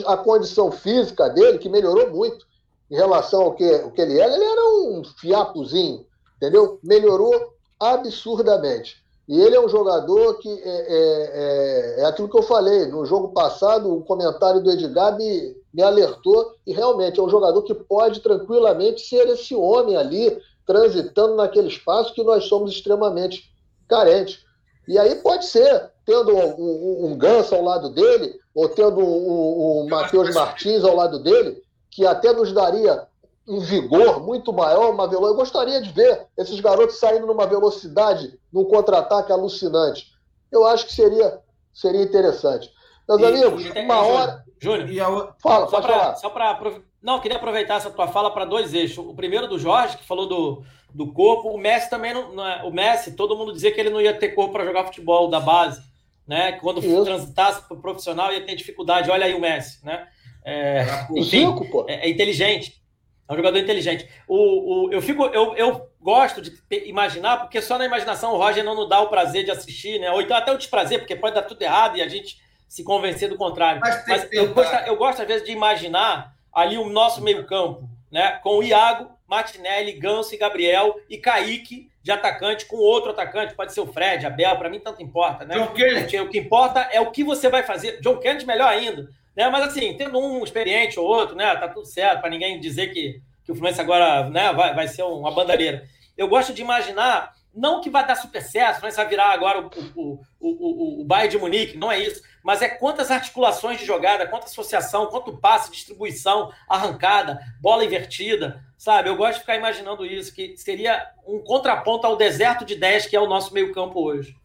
a condição física dele, que melhorou muito em relação ao que, ao que ele era. Ele era um fiapozinho, entendeu? Melhorou absurdamente. E ele é um jogador que é, é, é, é, aquilo que eu falei. No jogo passado, o comentário do Edgar me, me alertou, e realmente é um jogador que pode tranquilamente ser esse homem ali, transitando naquele espaço que nós somos extremamente carentes. E aí pode ser, tendo um, um, um Ganso ao lado dele, ou tendo o um, um Matheus Martins ao lado dele, que até nos daria um vigor muito maior, uma velocidade. Eu gostaria de ver esses garotos saindo numa velocidade, num contra-ataque alucinante. Eu acho que seria, seria interessante. Meus e, amigos, e, uma hora. Júnior, fala, só para só para não, queria aproveitar essa tua fala para dois eixos. O primeiro do Jorge, que falou do, do corpo. O Messi também não, não é, O Messi, todo mundo dizia que ele não ia ter corpo para jogar futebol da base, né? Quando Isso. transitasse para o profissional ia ter dificuldade. Olha aí o Messi, né? É, enfim, é, é inteligente. É um jogador inteligente. O, o, eu, fico, eu, eu gosto de ter, imaginar, porque só na imaginação o Roger não nos dá o prazer de assistir, né? Ou então até o desprazer, porque pode dar tudo errado e a gente se convencer do contrário. Mas, Mas eu, gosto, eu gosto, às vezes, de imaginar ali o nosso meio-campo, né? Com o Iago, Martinelli, Ganso e Gabriel e Kaique de atacante com outro atacante, pode ser o Fred, Abel, para mim tanto importa, né? John Kennedy. O que importa é o que você vai fazer. John Kennedy melhor ainda. Né? Mas assim, tendo um experiente ou outro, né? Tá tudo certo, para ninguém dizer que, que o Fluminense agora né, vai, vai ser uma bandalheira. Eu gosto de imaginar, não que vai dar super certo, o vai virar agora o, o, o, o, o Bayern de Munique, não é isso. Mas é quantas articulações de jogada, quanta associação, quanto passe, distribuição, arrancada, bola invertida, sabe? Eu gosto de ficar imaginando isso, que seria um contraponto ao deserto de 10 que é o nosso meio-campo hoje.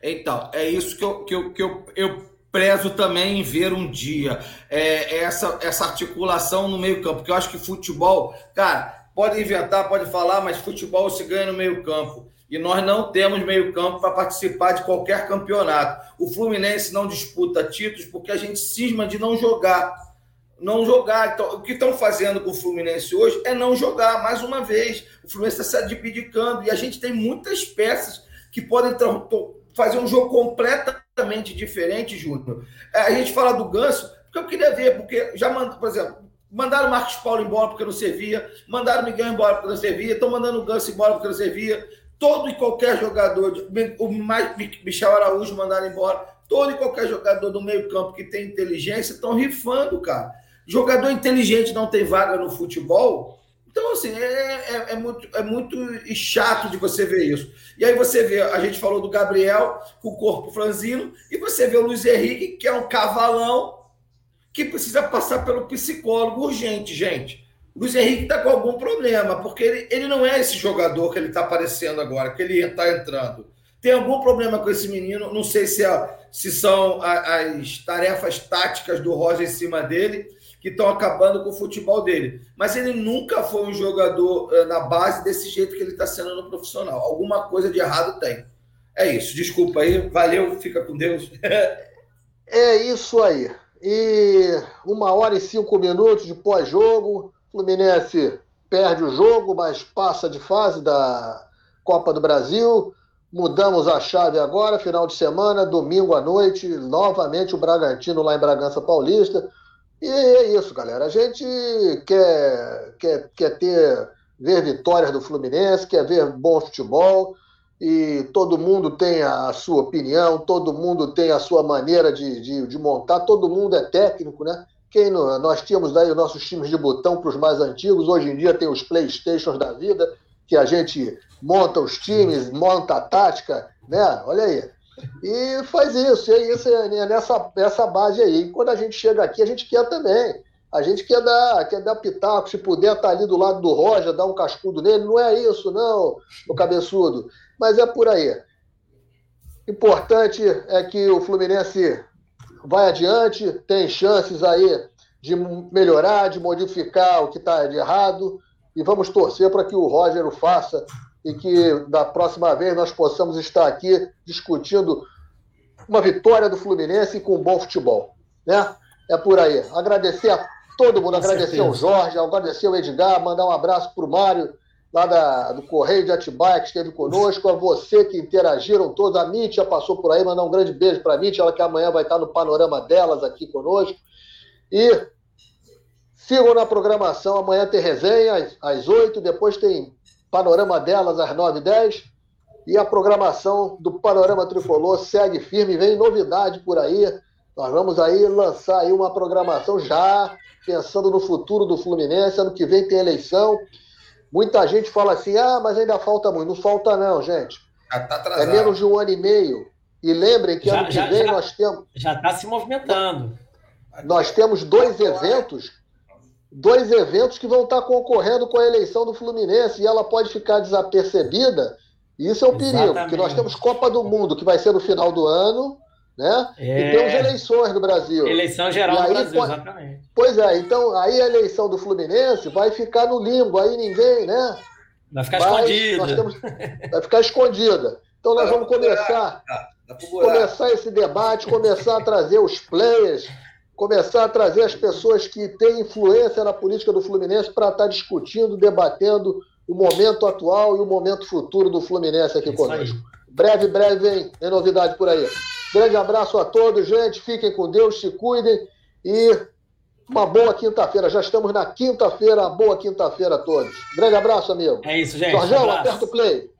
Então, é isso que eu, que eu, que eu, eu prezo também em ver um dia é, essa, essa articulação no meio-campo, porque eu acho que futebol, cara, pode inventar, pode falar, mas futebol se ganha no meio-campo. E nós não temos meio-campo para participar de qualquer campeonato. O Fluminense não disputa títulos porque a gente cisma de não jogar. Não jogar. Então, o que estão fazendo com o Fluminense hoje é não jogar mais uma vez. O Fluminense está se adjudicando e a gente tem muitas peças que podem fazer um jogo completamente diferente, Júnior. É, a gente fala do Ganso, porque eu queria ver, porque já mandou, por exemplo, mandaram o Marcos Paulo embora porque não servia, mandaram o Miguel embora porque não servia, estão mandando o Ganso embora porque não servia, todo e qualquer jogador, o Michel Araújo mandaram embora, todo e qualquer jogador do meio-campo que tem inteligência estão rifando, cara. Jogador inteligente não tem vaga no futebol. Então, assim, é, é, é, muito, é muito chato de você ver isso. E aí você vê, a gente falou do Gabriel com o corpo franzino, e você vê o Luiz Henrique, que é um cavalão, que precisa passar pelo psicólogo urgente, gente. O Luiz Henrique está com algum problema, porque ele, ele não é esse jogador que ele está aparecendo agora, que ele está entrando. Tem algum problema com esse menino, não sei se, é, se são as tarefas táticas do Roger em cima dele, que estão acabando com o futebol dele. Mas ele nunca foi um jogador eh, na base desse jeito que ele está sendo no profissional. Alguma coisa de errado tem. É isso. Desculpa aí. Valeu. Fica com Deus. é isso aí. E uma hora e cinco minutos de pós-jogo. Fluminense perde o jogo, mas passa de fase da Copa do Brasil. Mudamos a chave agora, final de semana, domingo à noite, novamente o Bragantino lá em Bragança Paulista. E é isso, galera. A gente quer, quer, quer ter ver vitórias do Fluminense, quer ver bom futebol, e todo mundo tem a sua opinião, todo mundo tem a sua maneira de, de, de montar, todo mundo é técnico, né? Quem não, nós tínhamos aí os nossos times de botão para os mais antigos, hoje em dia tem os Playstations da vida, que a gente monta os times, monta a tática, né? Olha aí. E faz isso, e é isso é nessa, nessa base aí. E quando a gente chega aqui, a gente quer também. A gente quer dar, quer dar pitaco, se puder estar tá ali do lado do Roger, dar um cascudo nele. Não é isso, não, o cabeçudo. Mas é por aí. Importante é que o Fluminense vai adiante, tem chances aí de melhorar, de modificar o que está de errado, e vamos torcer para que o Roger o faça e que da próxima vez nós possamos estar aqui discutindo uma vitória do Fluminense com um bom futebol. Né? É por aí. Agradecer a todo mundo, com agradecer certeza. ao Jorge, agradecer ao Edgar, mandar um abraço para o Mário, lá da, do Correio de Atibaia, que esteve conosco, a você que interagiram todos, a Mítia passou por aí, mandar um grande beijo para a Mítia, ela que amanhã vai estar no panorama delas aqui conosco. E sigam na programação, amanhã tem resenha às, às 8, depois tem panorama delas às 9 e 10. E a programação do Panorama Tricolor segue firme, vem novidade por aí. Nós vamos aí lançar aí uma programação já pensando no futuro do Fluminense. Ano que vem tem eleição. Muita gente fala assim: ah, mas ainda falta muito. Não falta, não, gente. Já tá é menos de um ano e meio. E lembrem que já, ano que já, vem já, nós temos. Já está se movimentando. Nós temos dois eventos, dois eventos que vão estar concorrendo com a eleição do Fluminense e ela pode ficar desapercebida. Isso é o Exatamente. perigo, porque nós temos Copa do Mundo, que vai ser no final do ano, né? É... E temos eleições no Brasil. Eleição geral aí, no Brasil, pode... exatamente. Pois é, então aí a eleição do Fluminense vai ficar no limbo, aí ninguém, né? Vai ficar escondida. Temos... Vai ficar escondida. Então nós vamos começar, começar esse debate, começar a trazer os players começar a trazer as pessoas que têm influência na política do Fluminense para estar tá discutindo, debatendo o momento atual e o momento futuro do Fluminense aqui conosco. Breve, breve vem, tem novidade por aí. Grande abraço a todos, gente. Fiquem com Deus, se cuidem e uma boa quinta-feira. Já estamos na quinta-feira, boa quinta-feira a todos. Grande abraço, amigo. É isso, gente. Jorgão, um aperta o play.